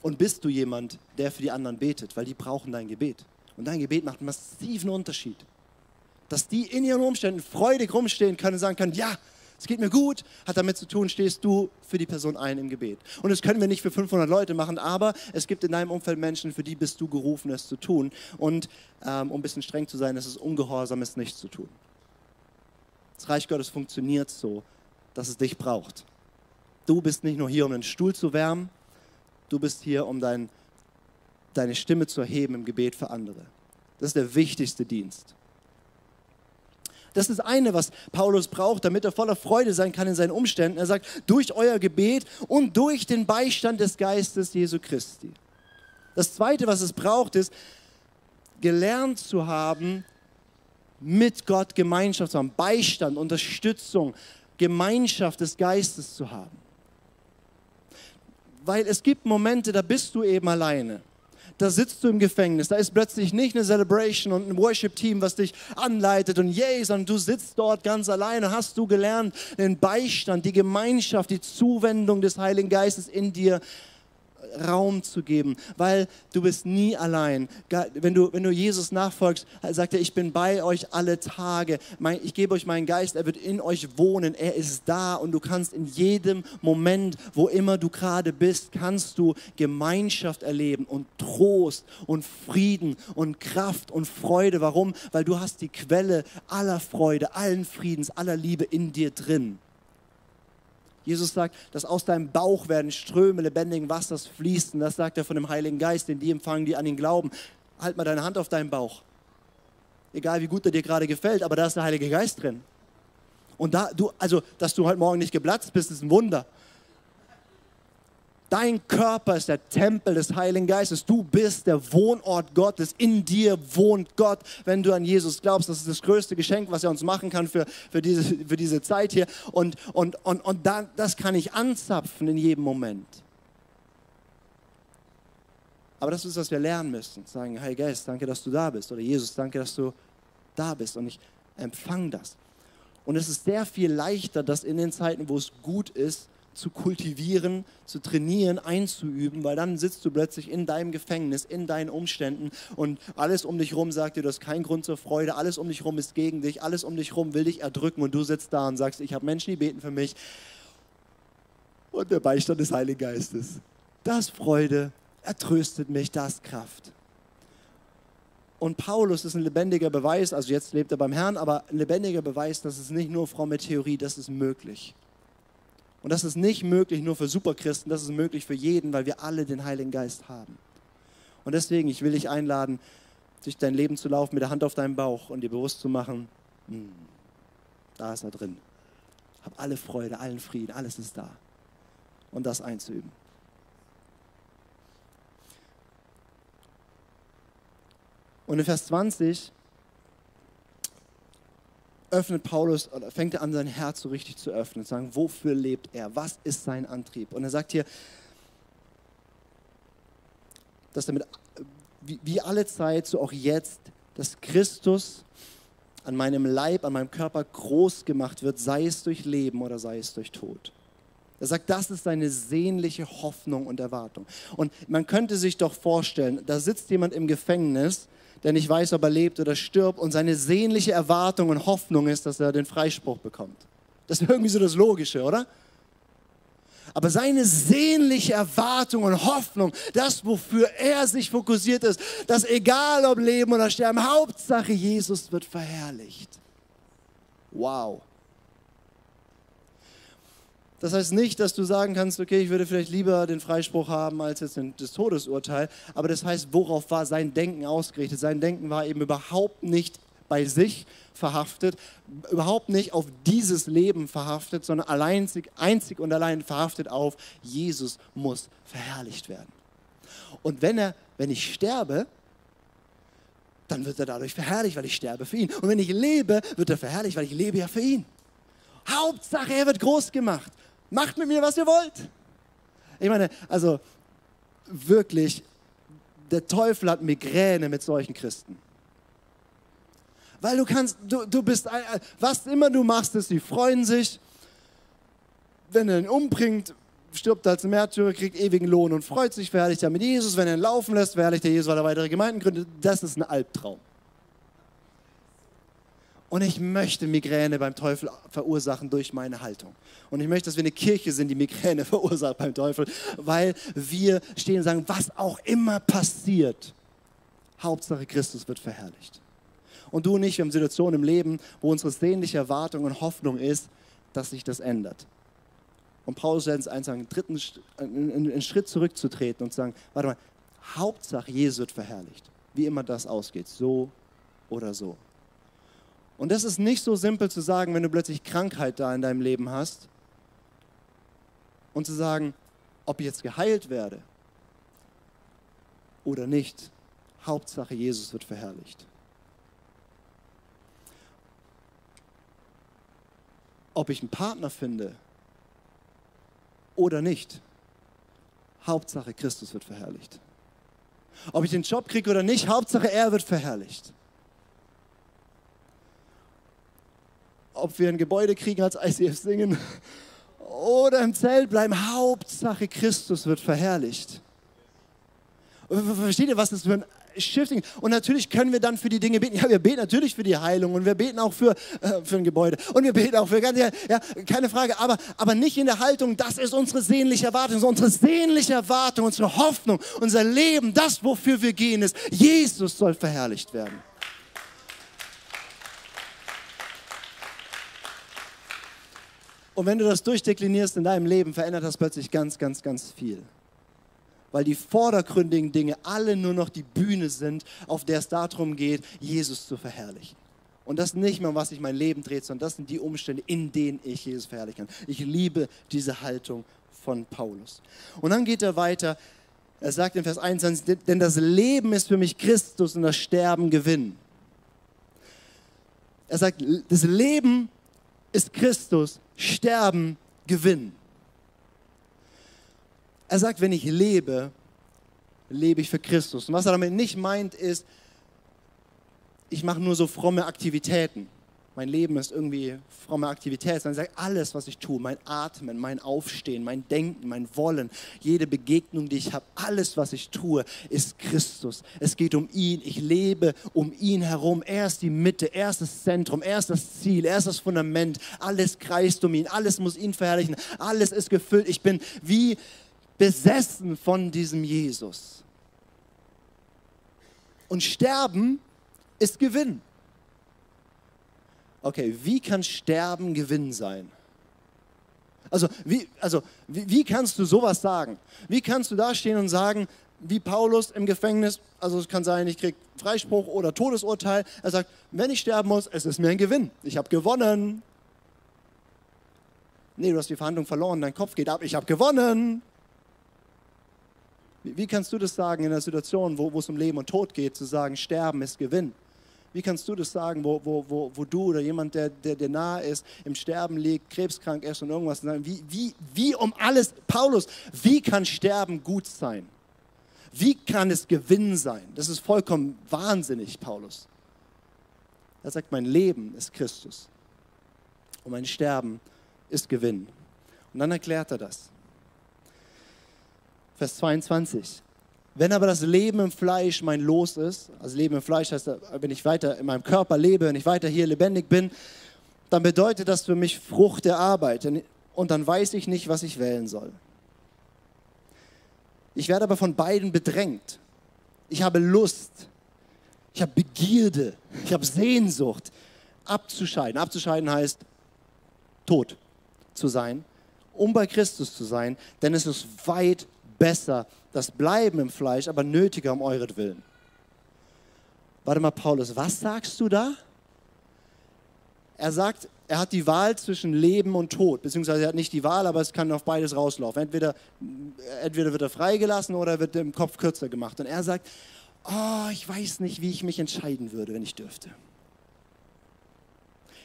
Und bist du jemand, der für die anderen betet, weil die brauchen dein Gebet. Und dein Gebet macht einen massiven Unterschied dass die in ihren Umständen freudig rumstehen können und sagen können, ja, es geht mir gut, hat damit zu tun, stehst du für die Person ein im Gebet. Und das können wir nicht für 500 Leute machen, aber es gibt in deinem Umfeld Menschen, für die bist du gerufen, es zu tun. Und ähm, um ein bisschen streng zu sein, es ist ungehorsam, es nicht zu tun. Das Reich Gottes funktioniert so, dass es dich braucht. Du bist nicht nur hier, um einen Stuhl zu wärmen, du bist hier, um dein, deine Stimme zu erheben im Gebet für andere. Das ist der wichtigste Dienst. Das ist das eine, was Paulus braucht, damit er voller Freude sein kann in seinen Umständen. Er sagt, durch euer Gebet und durch den Beistand des Geistes Jesu Christi. Das zweite, was es braucht, ist, gelernt zu haben, mit Gott Gemeinschaft zu haben, Beistand, Unterstützung, Gemeinschaft des Geistes zu haben. Weil es gibt Momente, da bist du eben alleine da sitzt du im Gefängnis, da ist plötzlich nicht eine Celebration und ein Worship-Team, was dich anleitet und yay, sondern du sitzt dort ganz alleine, hast du gelernt, den Beistand, die Gemeinschaft, die Zuwendung des Heiligen Geistes in dir Raum zu geben, weil du bist nie allein. Wenn du, wenn du Jesus nachfolgst, sagt er, ich bin bei euch alle Tage. Ich gebe euch meinen Geist, er wird in euch wohnen. Er ist da und du kannst in jedem Moment, wo immer du gerade bist, kannst du Gemeinschaft erleben und Trost und Frieden und Kraft und Freude. Warum? Weil du hast die Quelle aller Freude, allen Friedens, aller Liebe in dir drin. Jesus sagt, dass aus deinem Bauch werden Ströme lebendigen Wassers fließen. Das sagt er von dem Heiligen Geist, den die empfangen, die an ihn glauben. Halt mal deine Hand auf deinen Bauch. Egal wie gut er dir gerade gefällt, aber da ist der Heilige Geist drin. Und da, du, also, dass du heute Morgen nicht geplatzt bist, ist ein Wunder. Dein Körper ist der Tempel des Heiligen Geistes. Du bist der Wohnort Gottes. In dir wohnt Gott, wenn du an Jesus glaubst. Das ist das größte Geschenk, was er uns machen kann für, für, diese, für diese Zeit hier. Und, und, und, und da, das kann ich anzapfen in jedem Moment. Aber das ist, was wir lernen müssen. Sagen, Heiliger Geist, danke, dass du da bist. Oder Jesus, danke, dass du da bist. Und ich empfange das. Und es ist sehr viel leichter, das in den Zeiten, wo es gut ist, zu kultivieren, zu trainieren, einzuüben, weil dann sitzt du plötzlich in deinem Gefängnis, in deinen Umständen und alles um dich herum sagt dir, du hast keinen Grund zur Freude, alles um dich herum ist gegen dich, alles um dich herum will dich erdrücken und du sitzt da und sagst, ich habe Menschen, die beten für mich und der Beistand des Heiligen Geistes. Das Freude, er tröstet mich, das Kraft. Und Paulus ist ein lebendiger Beweis, also jetzt lebt er beim Herrn, aber ein lebendiger Beweis, dass es nicht nur fromme Theorie, das ist möglich. Und das ist nicht möglich nur für Superchristen, das ist möglich für jeden, weil wir alle den Heiligen Geist haben. Und deswegen, ich will dich einladen, durch dein Leben zu laufen mit der Hand auf deinem Bauch und dir bewusst zu machen, hm, da ist er drin. Hab alle Freude, allen Frieden, alles ist da. Und das einzuüben. Und in Vers 20 öffnet Paulus oder fängt er an, sein Herz so richtig zu öffnen, zu sagen, wofür lebt er? Was ist sein Antrieb? Und er sagt hier, dass damit wie, wie alle Zeit, so auch jetzt, dass Christus an meinem Leib, an meinem Körper groß gemacht wird, sei es durch Leben oder sei es durch Tod. Er sagt, das ist seine sehnliche Hoffnung und Erwartung. Und man könnte sich doch vorstellen, da sitzt jemand im Gefängnis der nicht weiß, ob er lebt oder stirbt und seine sehnliche Erwartung und Hoffnung ist, dass er den Freispruch bekommt. Das ist irgendwie so das Logische, oder? Aber seine sehnliche Erwartung und Hoffnung, das, wofür er sich fokussiert ist, dass egal ob Leben oder Sterben, Hauptsache Jesus wird verherrlicht. Wow. Das heißt nicht, dass du sagen kannst, okay, ich würde vielleicht lieber den Freispruch haben als jetzt das Todesurteil, aber das heißt, worauf war sein Denken ausgerichtet? Sein Denken war eben überhaupt nicht bei sich verhaftet, überhaupt nicht auf dieses Leben verhaftet, sondern einzig, einzig und allein verhaftet auf Jesus muss verherrlicht werden. Und wenn er, wenn ich sterbe, dann wird er dadurch verherrlicht, weil ich sterbe für ihn. Und wenn ich lebe, wird er verherrlicht, weil ich lebe ja für ihn. Hauptsache, er wird groß gemacht. Macht mit mir, was ihr wollt. Ich meine, also wirklich, der Teufel hat Migräne mit solchen Christen. Weil du kannst, du, du bist, was immer du machst, ist, sie freuen sich. Wenn er ihn umbringt, stirbt als Märtyrer, kriegt ewigen Lohn und freut sich, verherrlicht er mit Jesus. Wenn er ihn laufen lässt, verherrlicht er Jesus, weil er weitere Gemeinden gründet. Das ist ein Albtraum. Und ich möchte Migräne beim Teufel verursachen durch meine Haltung. Und ich möchte, dass wir eine Kirche sind, die Migräne verursacht beim Teufel, weil wir stehen und sagen, was auch immer passiert, Hauptsache Christus wird verherrlicht. Und du und ich, wir haben Situationen im Leben, wo unsere sehnliche Erwartung und Hoffnung ist, dass sich das ändert. Und Paulus wird uns eins einen, dritten, einen Schritt zurückzutreten und zu sagen, warte mal, Hauptsache Jesus wird verherrlicht. Wie immer das ausgeht, so oder so. Und das ist nicht so simpel zu sagen, wenn du plötzlich Krankheit da in deinem Leben hast und zu sagen, ob ich jetzt geheilt werde oder nicht. Hauptsache, Jesus wird verherrlicht. Ob ich einen Partner finde oder nicht. Hauptsache, Christus wird verherrlicht. Ob ich den Job kriege oder nicht, Hauptsache, er wird verherrlicht. Ob wir ein Gebäude kriegen als ICF singen oder im Zelt bleiben. Hauptsache Christus wird verherrlicht. Versteht ihr, was das für ein Shifting. Und natürlich können wir dann für die Dinge beten. Ja, wir beten natürlich für die Heilung und wir beten auch für, äh, für ein Gebäude und wir beten auch für ganz, ja, keine Frage, aber, aber nicht in der Haltung, das ist unsere sehnliche Erwartung, unsere sehnliche Erwartung, unsere Hoffnung, unser Leben, das, wofür wir gehen, ist, Jesus soll verherrlicht werden. Und wenn du das durchdeklinierst in deinem Leben, verändert das plötzlich ganz, ganz, ganz viel. Weil die vordergründigen Dinge alle nur noch die Bühne sind, auf der es darum geht, Jesus zu verherrlichen. Und das nicht mehr, was sich mein Leben dreht, sondern das sind die Umstände, in denen ich Jesus verherrlichen kann. Ich liebe diese Haltung von Paulus. Und dann geht er weiter. Er sagt in Vers 21, denn das Leben ist für mich Christus und das Sterben Gewinn. Er sagt, das Leben ist Christus Sterben Gewinn. Er sagt, wenn ich lebe, lebe ich für Christus. Und was er damit nicht meint, ist, ich mache nur so fromme Aktivitäten mein Leben ist irgendwie fromme Aktivität, sondern sagt, alles, was ich tue, mein Atmen, mein Aufstehen, mein Denken, mein Wollen, jede Begegnung, die ich habe, alles, was ich tue, ist Christus. Es geht um ihn. Ich lebe um ihn herum. Er ist die Mitte, er ist das Zentrum, er ist das Ziel, er ist das Fundament. Alles kreist um ihn, alles muss ihn verherrlichen, alles ist gefüllt. Ich bin wie besessen von diesem Jesus. Und sterben ist Gewinn okay, wie kann Sterben Gewinn sein? Also, wie, also wie, wie kannst du sowas sagen? Wie kannst du da stehen und sagen, wie Paulus im Gefängnis, also es kann sein, ich kriege Freispruch oder Todesurteil. Er sagt, wenn ich sterben muss, es ist mir ein Gewinn. Ich habe gewonnen. Nee, du hast die Verhandlung verloren, dein Kopf geht ab, ich habe gewonnen. Wie, wie, kannst du das sagen in einer Situation, wo, wo es um Leben und Tod geht, zu sagen, sterben ist Gewinn? Wie kannst du das sagen, wo, wo, wo, wo du oder jemand, der, der nahe ist, im Sterben liegt, krebskrank ist und irgendwas? Wie, wie, wie um alles, Paulus, wie kann Sterben gut sein? Wie kann es Gewinn sein? Das ist vollkommen wahnsinnig, Paulus. Er sagt, mein Leben ist Christus und mein Sterben ist Gewinn. Und dann erklärt er das. Vers 22. Wenn aber das Leben im Fleisch mein Los ist, also Leben im Fleisch heißt, wenn ich weiter in meinem Körper lebe, wenn ich weiter hier lebendig bin, dann bedeutet das für mich Frucht der Arbeit. Und dann weiß ich nicht, was ich wählen soll. Ich werde aber von beiden bedrängt. Ich habe Lust, ich habe Begierde, ich habe Sehnsucht, abzuscheiden. Abzuscheiden heißt, tot zu sein um bei Christus zu sein, denn es ist weit besser, das Bleiben im Fleisch, aber nötiger um euretwillen. Warte mal, Paulus, was sagst du da? Er sagt, er hat die Wahl zwischen Leben und Tod, beziehungsweise er hat nicht die Wahl, aber es kann auf beides rauslaufen. Entweder, entweder wird er freigelassen oder wird im Kopf kürzer gemacht. Und er sagt, oh, ich weiß nicht, wie ich mich entscheiden würde, wenn ich dürfte.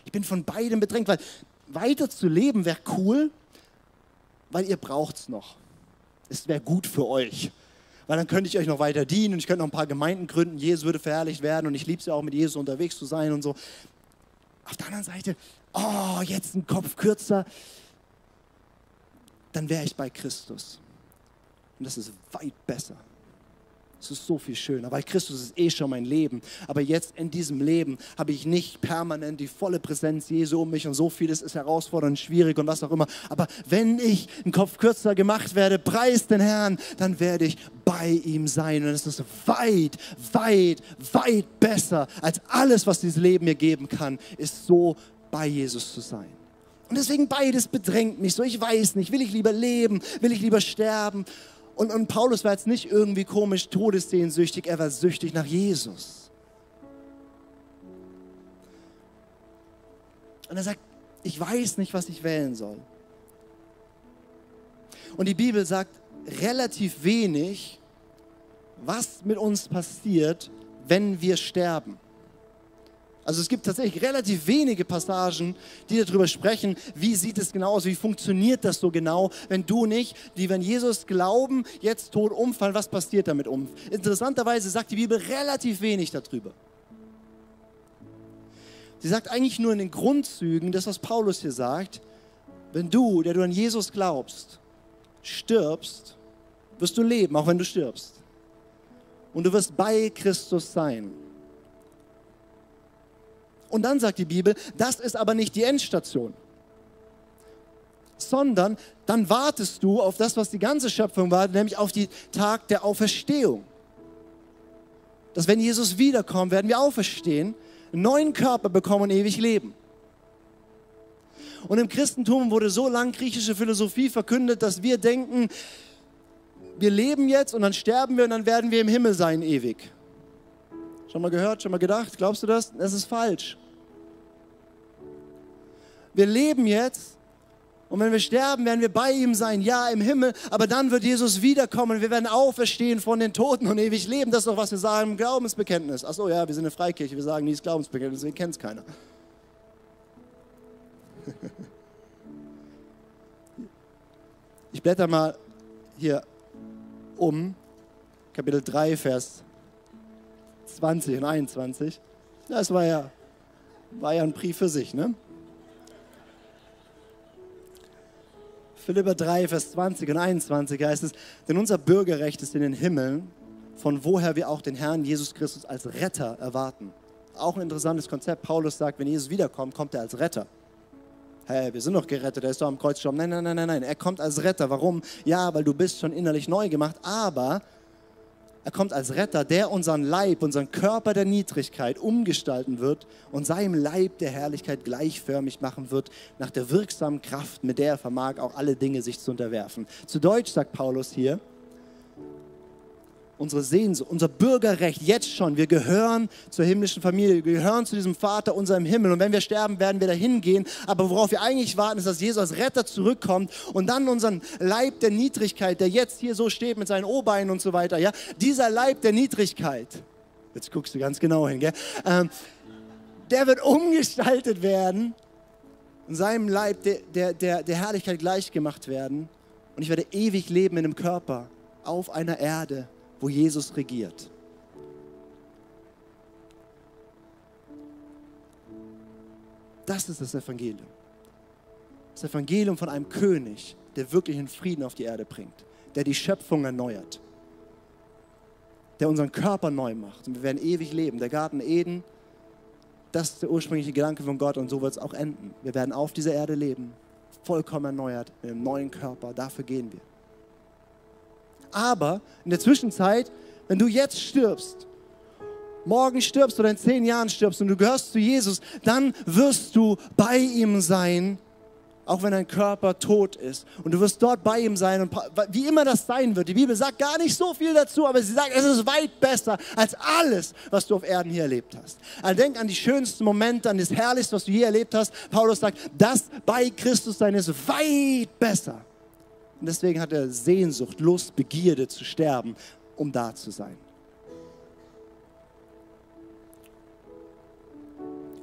Ich bin von beidem bedrängt, weil weiter zu leben wäre cool, weil ihr braucht es noch. Es wäre gut für euch. Weil dann könnte ich euch noch weiter dienen und ich könnte noch ein paar Gemeinden gründen. Jesus würde verherrlicht werden und ich liebe es ja auch, mit Jesus unterwegs zu sein und so. Auf der anderen Seite, oh, jetzt ein Kopf kürzer, dann wäre ich bei Christus. Und das ist weit besser. Es ist so viel schöner, weil Christus ist eh schon mein Leben. Aber jetzt in diesem Leben habe ich nicht permanent die volle Präsenz Jesu um mich und so vieles ist herausfordernd, schwierig und was auch immer. Aber wenn ich einen Kopf kürzer gemacht werde, preis den Herrn, dann werde ich bei ihm sein. Und es ist weit, weit, weit besser als alles, was dieses Leben mir geben kann, ist so bei Jesus zu sein. Und deswegen beides bedrängt mich so. Ich weiß nicht, will ich lieber leben, will ich lieber sterben? Und, und Paulus war jetzt nicht irgendwie komisch todessehnsüchtig, er war süchtig nach Jesus. Und er sagt, ich weiß nicht, was ich wählen soll. Und die Bibel sagt relativ wenig, was mit uns passiert, wenn wir sterben. Also es gibt tatsächlich relativ wenige Passagen, die darüber sprechen, wie sieht es genau aus, wie funktioniert das so genau, wenn du nicht, die wenn Jesus glauben, jetzt tot umfallen, was passiert damit um? Interessanterweise sagt die Bibel relativ wenig darüber. Sie sagt eigentlich nur in den Grundzügen, das was Paulus hier sagt, wenn du, der du an Jesus glaubst, stirbst, wirst du leben, auch wenn du stirbst. Und du wirst bei Christus sein. Und dann sagt die Bibel, das ist aber nicht die Endstation, sondern dann wartest du auf das, was die ganze Schöpfung war, nämlich auf den Tag der Auferstehung. Dass wenn Jesus wiederkommt, werden wir auferstehen, einen neuen Körper bekommen und ewig leben. Und im Christentum wurde so lang griechische Philosophie verkündet, dass wir denken, wir leben jetzt und dann sterben wir und dann werden wir im Himmel sein ewig. Schon mal gehört, schon mal gedacht? Glaubst du das? Das ist falsch. Wir leben jetzt und wenn wir sterben, werden wir bei ihm sein, ja, im Himmel, aber dann wird Jesus wiederkommen, wir werden auferstehen von den Toten und ewig leben. Das ist doch, was wir sagen im Glaubensbekenntnis. Achso, ja, wir sind eine Freikirche, wir sagen nie Glaubensbekenntnis, deswegen kennt es keiner. Ich blätter mal hier um, Kapitel 3, Vers 20 und 21. Das war ja, war ja ein Brief für sich, ne? Philipper 3, Vers 20 und 21 heißt es, denn unser Bürgerrecht ist in den Himmeln, von woher wir auch den Herrn Jesus Christus als Retter erwarten. Auch ein interessantes Konzept. Paulus sagt, wenn Jesus wiederkommt, kommt er als Retter. Hey, wir sind doch gerettet, er ist doch am Kreuz gestorben. Nein, nein, nein, nein, nein. Er kommt als Retter. Warum? Ja, weil du bist schon innerlich neu gemacht, aber er kommt als Retter, der unseren Leib, unseren Körper der Niedrigkeit umgestalten wird und seinem Leib der Herrlichkeit gleichförmig machen wird, nach der wirksamen Kraft, mit der er vermag, auch alle Dinge sich zu unterwerfen. Zu Deutsch sagt Paulus hier, unsere Sehnsucht, unser Bürgerrecht jetzt schon. Wir gehören zur himmlischen Familie, wir gehören zu diesem Vater unser im Himmel. Und wenn wir sterben, werden wir dahin gehen. Aber worauf wir eigentlich warten, ist, dass Jesus als Retter zurückkommt und dann unseren Leib der Niedrigkeit, der jetzt hier so steht mit seinen O-Beinen und so weiter, ja, dieser Leib der Niedrigkeit, jetzt guckst du ganz genau hin, gell, ähm, der wird umgestaltet werden und seinem Leib der, der, der, der Herrlichkeit gleichgemacht werden. Und ich werde ewig leben in einem Körper auf einer Erde, wo Jesus regiert. Das ist das Evangelium. Das Evangelium von einem König, der wirklichen Frieden auf die Erde bringt, der die Schöpfung erneuert, der unseren Körper neu macht und wir werden ewig leben. Der Garten Eden, das ist der ursprüngliche Gedanke von Gott und so wird es auch enden. Wir werden auf dieser Erde leben, vollkommen erneuert, mit einem neuen Körper. Dafür gehen wir. Aber in der Zwischenzeit, wenn du jetzt stirbst, morgen stirbst oder in zehn Jahren stirbst und du gehörst zu Jesus, dann wirst du bei ihm sein auch wenn dein Körper tot ist. Und du wirst dort bei ihm sein und wie immer das sein wird. Die Bibel sagt gar nicht so viel dazu, aber sie sagt, es ist weit besser als alles, was du auf Erden hier erlebt hast. Also denk an die schönsten Momente, an das Herrlichste, was du hier erlebt hast. Paulus sagt, das bei Christus sein ist weit besser. Und deswegen hat er Sehnsucht, Lust, Begierde zu sterben, um da zu sein.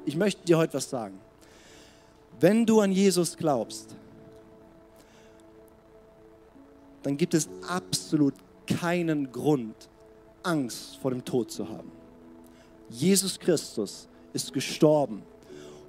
Ich möchte dir heute was sagen. Wenn du an Jesus glaubst, dann gibt es absolut keinen Grund, Angst vor dem Tod zu haben. Jesus Christus ist gestorben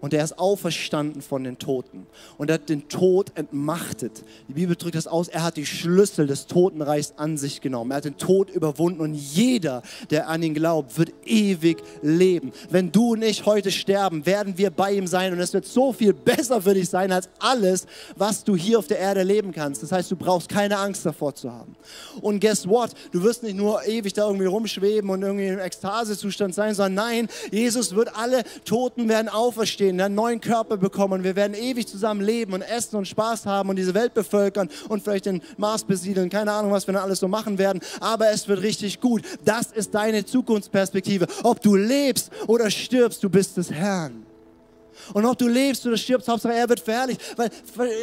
und er ist auferstanden von den Toten. Und er hat den Tod entmachtet. Die Bibel drückt das aus, er hat die Schlüssel des Totenreichs an sich genommen. Er hat den Tod überwunden und jeder, der an ihn glaubt, wird ewig leben. Wenn du und ich heute sterben, werden wir bei ihm sein und es wird so viel besser für dich sein als alles, was du hier auf der Erde leben kannst. Das heißt, du brauchst keine Angst davor zu haben. Und guess what? Du wirst nicht nur ewig da irgendwie rumschweben und irgendwie im Ekstasezustand sein, sondern nein, Jesus wird alle Toten werden auferstehen aufstehen, einen neuen Körper bekommen. Wir werden ewig zusammen leben und essen und Spaß haben und diese Welt bevölkern und vielleicht den Mars besiedeln. Keine Ahnung, was wir dann alles so machen werden. Aber es wird richtig gut. Das ist deine Zukunftsperspektive. Ob du lebst oder stirbst, du bist des Herrn. Und ob du lebst oder stirbst, Hauptsache er wird verherrlicht. Weil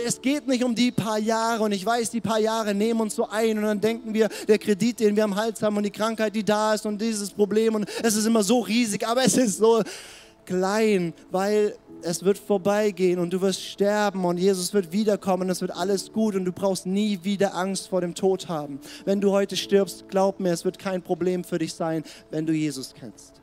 es geht nicht um die paar Jahre. Und ich weiß, die paar Jahre nehmen uns so ein. Und dann denken wir, der Kredit, den wir am Hals haben und die Krankheit, die da ist und dieses Problem. Und es ist immer so riesig. Aber es ist so klein, weil es wird vorbeigehen und du wirst sterben und Jesus wird wiederkommen, es wird alles gut und du brauchst nie wieder Angst vor dem Tod haben. Wenn du heute stirbst, glaub mir, es wird kein Problem für dich sein, wenn du Jesus kennst.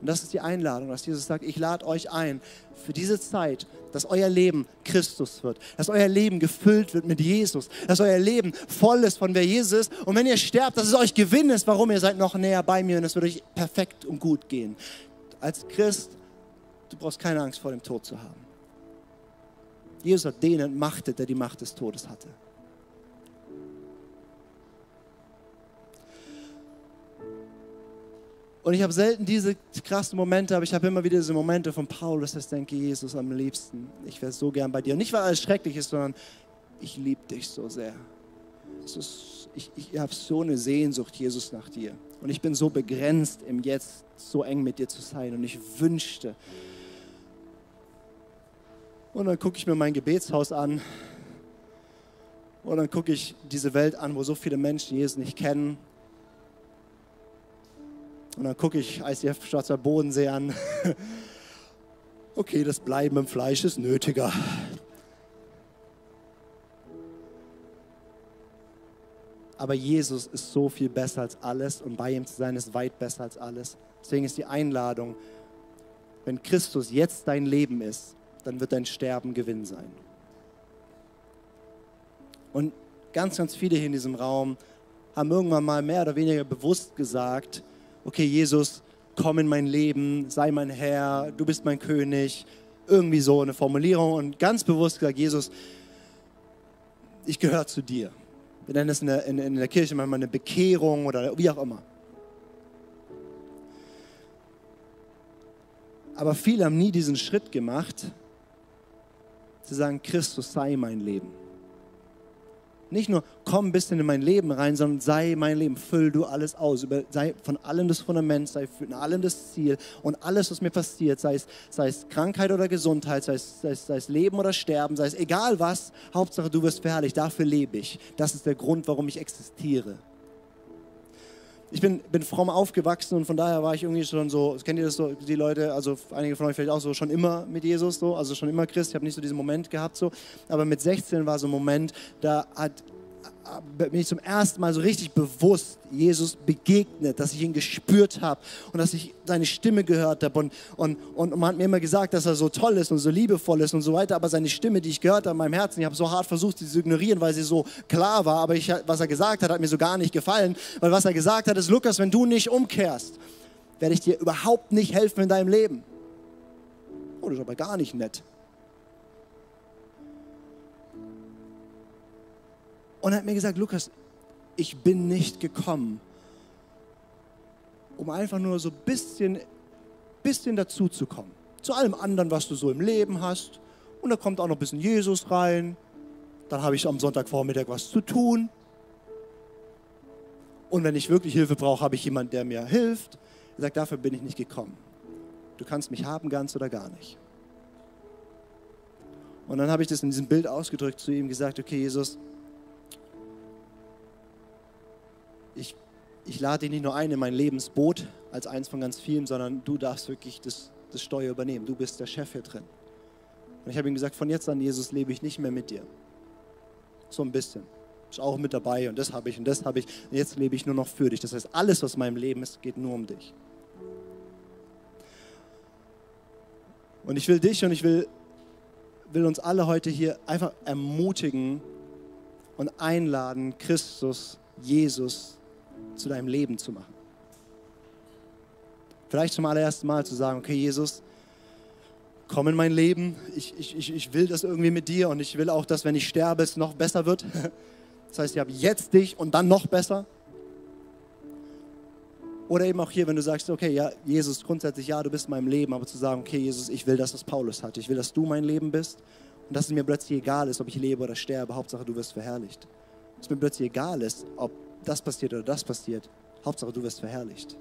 Und das ist die Einladung, dass Jesus sagt, ich lade euch ein für diese Zeit, dass euer Leben Christus wird, dass euer Leben gefüllt wird mit Jesus, dass euer Leben voll ist von wer Jesus ist. Und wenn ihr sterbt, dass es euch Gewinn ist, warum ihr seid noch näher bei mir und es wird euch perfekt und gut gehen. Als Christ Du brauchst keine Angst vor dem Tod zu haben. Jesus hat den entmachtet, der die Macht des Todes hatte. Und ich habe selten diese krassen Momente, aber ich habe immer wieder diese Momente von Paulus, dass ich denke, Jesus am liebsten, ich wäre so gern bei dir. Und nicht, weil alles schrecklich ist, sondern ich liebe dich so sehr. Ist, ich ich habe so eine Sehnsucht, Jesus, nach dir. Und ich bin so begrenzt im Jetzt, so eng mit dir zu sein. Und ich wünschte, und dann gucke ich mir mein Gebetshaus an. Und dann gucke ich diese Welt an, wo so viele Menschen Jesus nicht kennen. Und dann gucke ich ICF Schwarzer Bodensee an. Okay, das Bleiben im Fleisch ist nötiger. Aber Jesus ist so viel besser als alles und bei ihm zu sein ist weit besser als alles. Deswegen ist die Einladung, wenn Christus jetzt dein Leben ist, dann wird dein Sterben Gewinn sein. Und ganz, ganz viele hier in diesem Raum haben irgendwann mal mehr oder weniger bewusst gesagt, okay Jesus, komm in mein Leben, sei mein Herr, du bist mein König. Irgendwie so eine Formulierung und ganz bewusst gesagt, Jesus, ich gehöre zu dir. Wir nennen es in der, in, in der Kirche manchmal eine Bekehrung oder wie auch immer. Aber viele haben nie diesen Schritt gemacht, zu sagen, Christus sei mein Leben. Nicht nur komm ein bisschen in mein Leben rein, sondern sei mein Leben, füll du alles aus. sei von allem das Fundament, sei von allem das Ziel und alles, was mir passiert, sei es, sei es Krankheit oder Gesundheit, sei es, sei, es, sei es Leben oder Sterben, sei es egal was, Hauptsache du wirst verherrlicht, dafür lebe ich. Das ist der Grund, warum ich existiere ich bin, bin fromm aufgewachsen und von daher war ich irgendwie schon so, kennt ihr das so, die Leute, also einige von euch vielleicht auch so, schon immer mit Jesus so, also schon immer Christ, ich habe nicht so diesen Moment gehabt so, aber mit 16 war so ein Moment, da hat bin ich zum ersten Mal so richtig bewusst Jesus begegnet, dass ich ihn gespürt habe und dass ich seine Stimme gehört habe. Und, und, und man hat mir immer gesagt, dass er so toll ist und so liebevoll ist und so weiter. Aber seine Stimme, die ich gehört habe in meinem Herzen, ich habe so hart versucht, sie zu ignorieren, weil sie so klar war. Aber ich, was er gesagt hat, hat mir so gar nicht gefallen. Weil was er gesagt hat, ist, Lukas, wenn du nicht umkehrst, werde ich dir überhaupt nicht helfen in deinem Leben. Oh, das ist aber gar nicht nett. Und hat mir gesagt, Lukas, ich bin nicht gekommen, um einfach nur so ein bisschen, bisschen dazu zu kommen. Zu allem anderen, was du so im Leben hast Und da kommt auch noch ein bisschen Jesus rein. Dann habe ich am Sonntagvormittag was zu tun. Und wenn ich wirklich Hilfe brauche, habe ich jemanden, der mir hilft. Er sagt, dafür bin ich nicht gekommen. Du kannst mich haben, ganz oder gar nicht. Und dann habe ich das in diesem Bild ausgedrückt zu ihm gesagt, okay, Jesus, ich, ich lade dich nicht nur ein in mein Lebensboot als eins von ganz vielen, sondern du darfst wirklich das, das Steuer übernehmen. Du bist der Chef hier drin. Und ich habe ihm gesagt, von jetzt an, Jesus, lebe ich nicht mehr mit dir. So ein bisschen. Ist auch mit dabei und das habe ich und das habe ich. Und jetzt lebe ich nur noch für dich. Das heißt, alles, was in meinem Leben ist, geht nur um dich. Und ich will dich und ich will, will uns alle heute hier einfach ermutigen und einladen, Christus, Jesus zu deinem Leben zu machen. Vielleicht zum allerersten Mal zu sagen, okay, Jesus, komm in mein Leben, ich, ich, ich will das irgendwie mit dir und ich will auch, dass wenn ich sterbe, es noch besser wird. Das heißt, ich habe jetzt dich und dann noch besser. Oder eben auch hier, wenn du sagst, okay, ja, Jesus, grundsätzlich, ja, du bist in meinem Leben, aber zu sagen, okay, Jesus, ich will das, was Paulus hat. Ich will, dass du mein Leben bist und dass es mir plötzlich egal ist, ob ich lebe oder sterbe. Hauptsache, du wirst verherrlicht. Dass mir plötzlich egal ist, ob das passiert oder das passiert. Hauptsache, du wirst verherrlicht.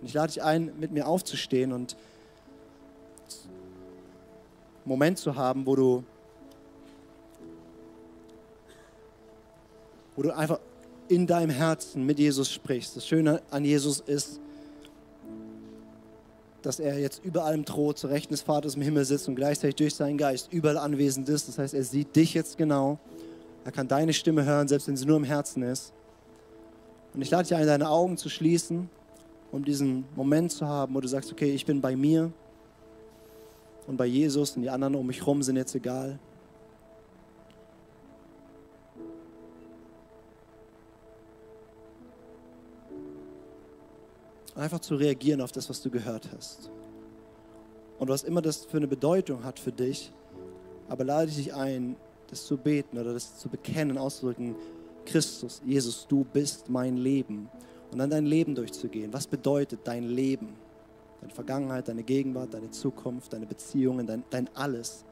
Und ich lade dich ein, mit mir aufzustehen und einen Moment zu haben, wo du, wo du einfach in deinem Herzen mit Jesus sprichst. Das Schöne an Jesus ist, dass er jetzt über allem Thron zu Rechten des Vaters im Himmel sitzt und gleichzeitig durch seinen Geist überall anwesend ist. Das heißt, er sieht dich jetzt genau. Er kann deine Stimme hören, selbst wenn sie nur im Herzen ist. Und ich lade dich ein, deine Augen zu schließen, um diesen Moment zu haben, wo du sagst, okay, ich bin bei mir und bei Jesus und die anderen um mich herum sind jetzt egal. Einfach zu reagieren auf das, was du gehört hast. Und was immer das für eine Bedeutung hat für dich, aber lade ich dich ein, das zu beten oder das zu bekennen, auszudrücken, Christus, Jesus, du bist mein Leben. Und dann dein Leben durchzugehen. Was bedeutet dein Leben? Deine Vergangenheit, deine Gegenwart, deine Zukunft, deine Beziehungen, dein, dein alles.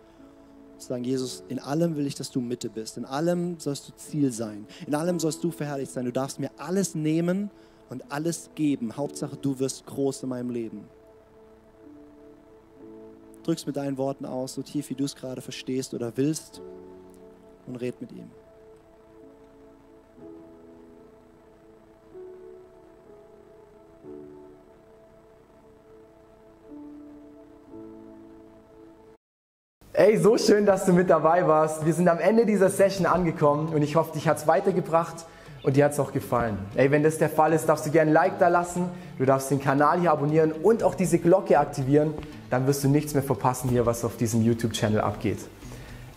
Sagen, Jesus, in allem will ich, dass du Mitte bist. In allem sollst du Ziel sein. In allem sollst du verherrlicht sein. Du darfst mir alles nehmen und alles geben. Hauptsache, du wirst groß in meinem Leben. Drückst mit deinen Worten aus, so tief wie du es gerade verstehst oder willst, und red mit ihm. Ey, so schön, dass du mit dabei warst. Wir sind am Ende dieser Session angekommen und ich hoffe, dich hat es weitergebracht und dir hat es auch gefallen. Ey, wenn das der Fall ist, darfst du gerne ein Like da lassen, du darfst den Kanal hier abonnieren und auch diese Glocke aktivieren. Dann wirst du nichts mehr verpassen hier, was auf diesem YouTube-Channel abgeht.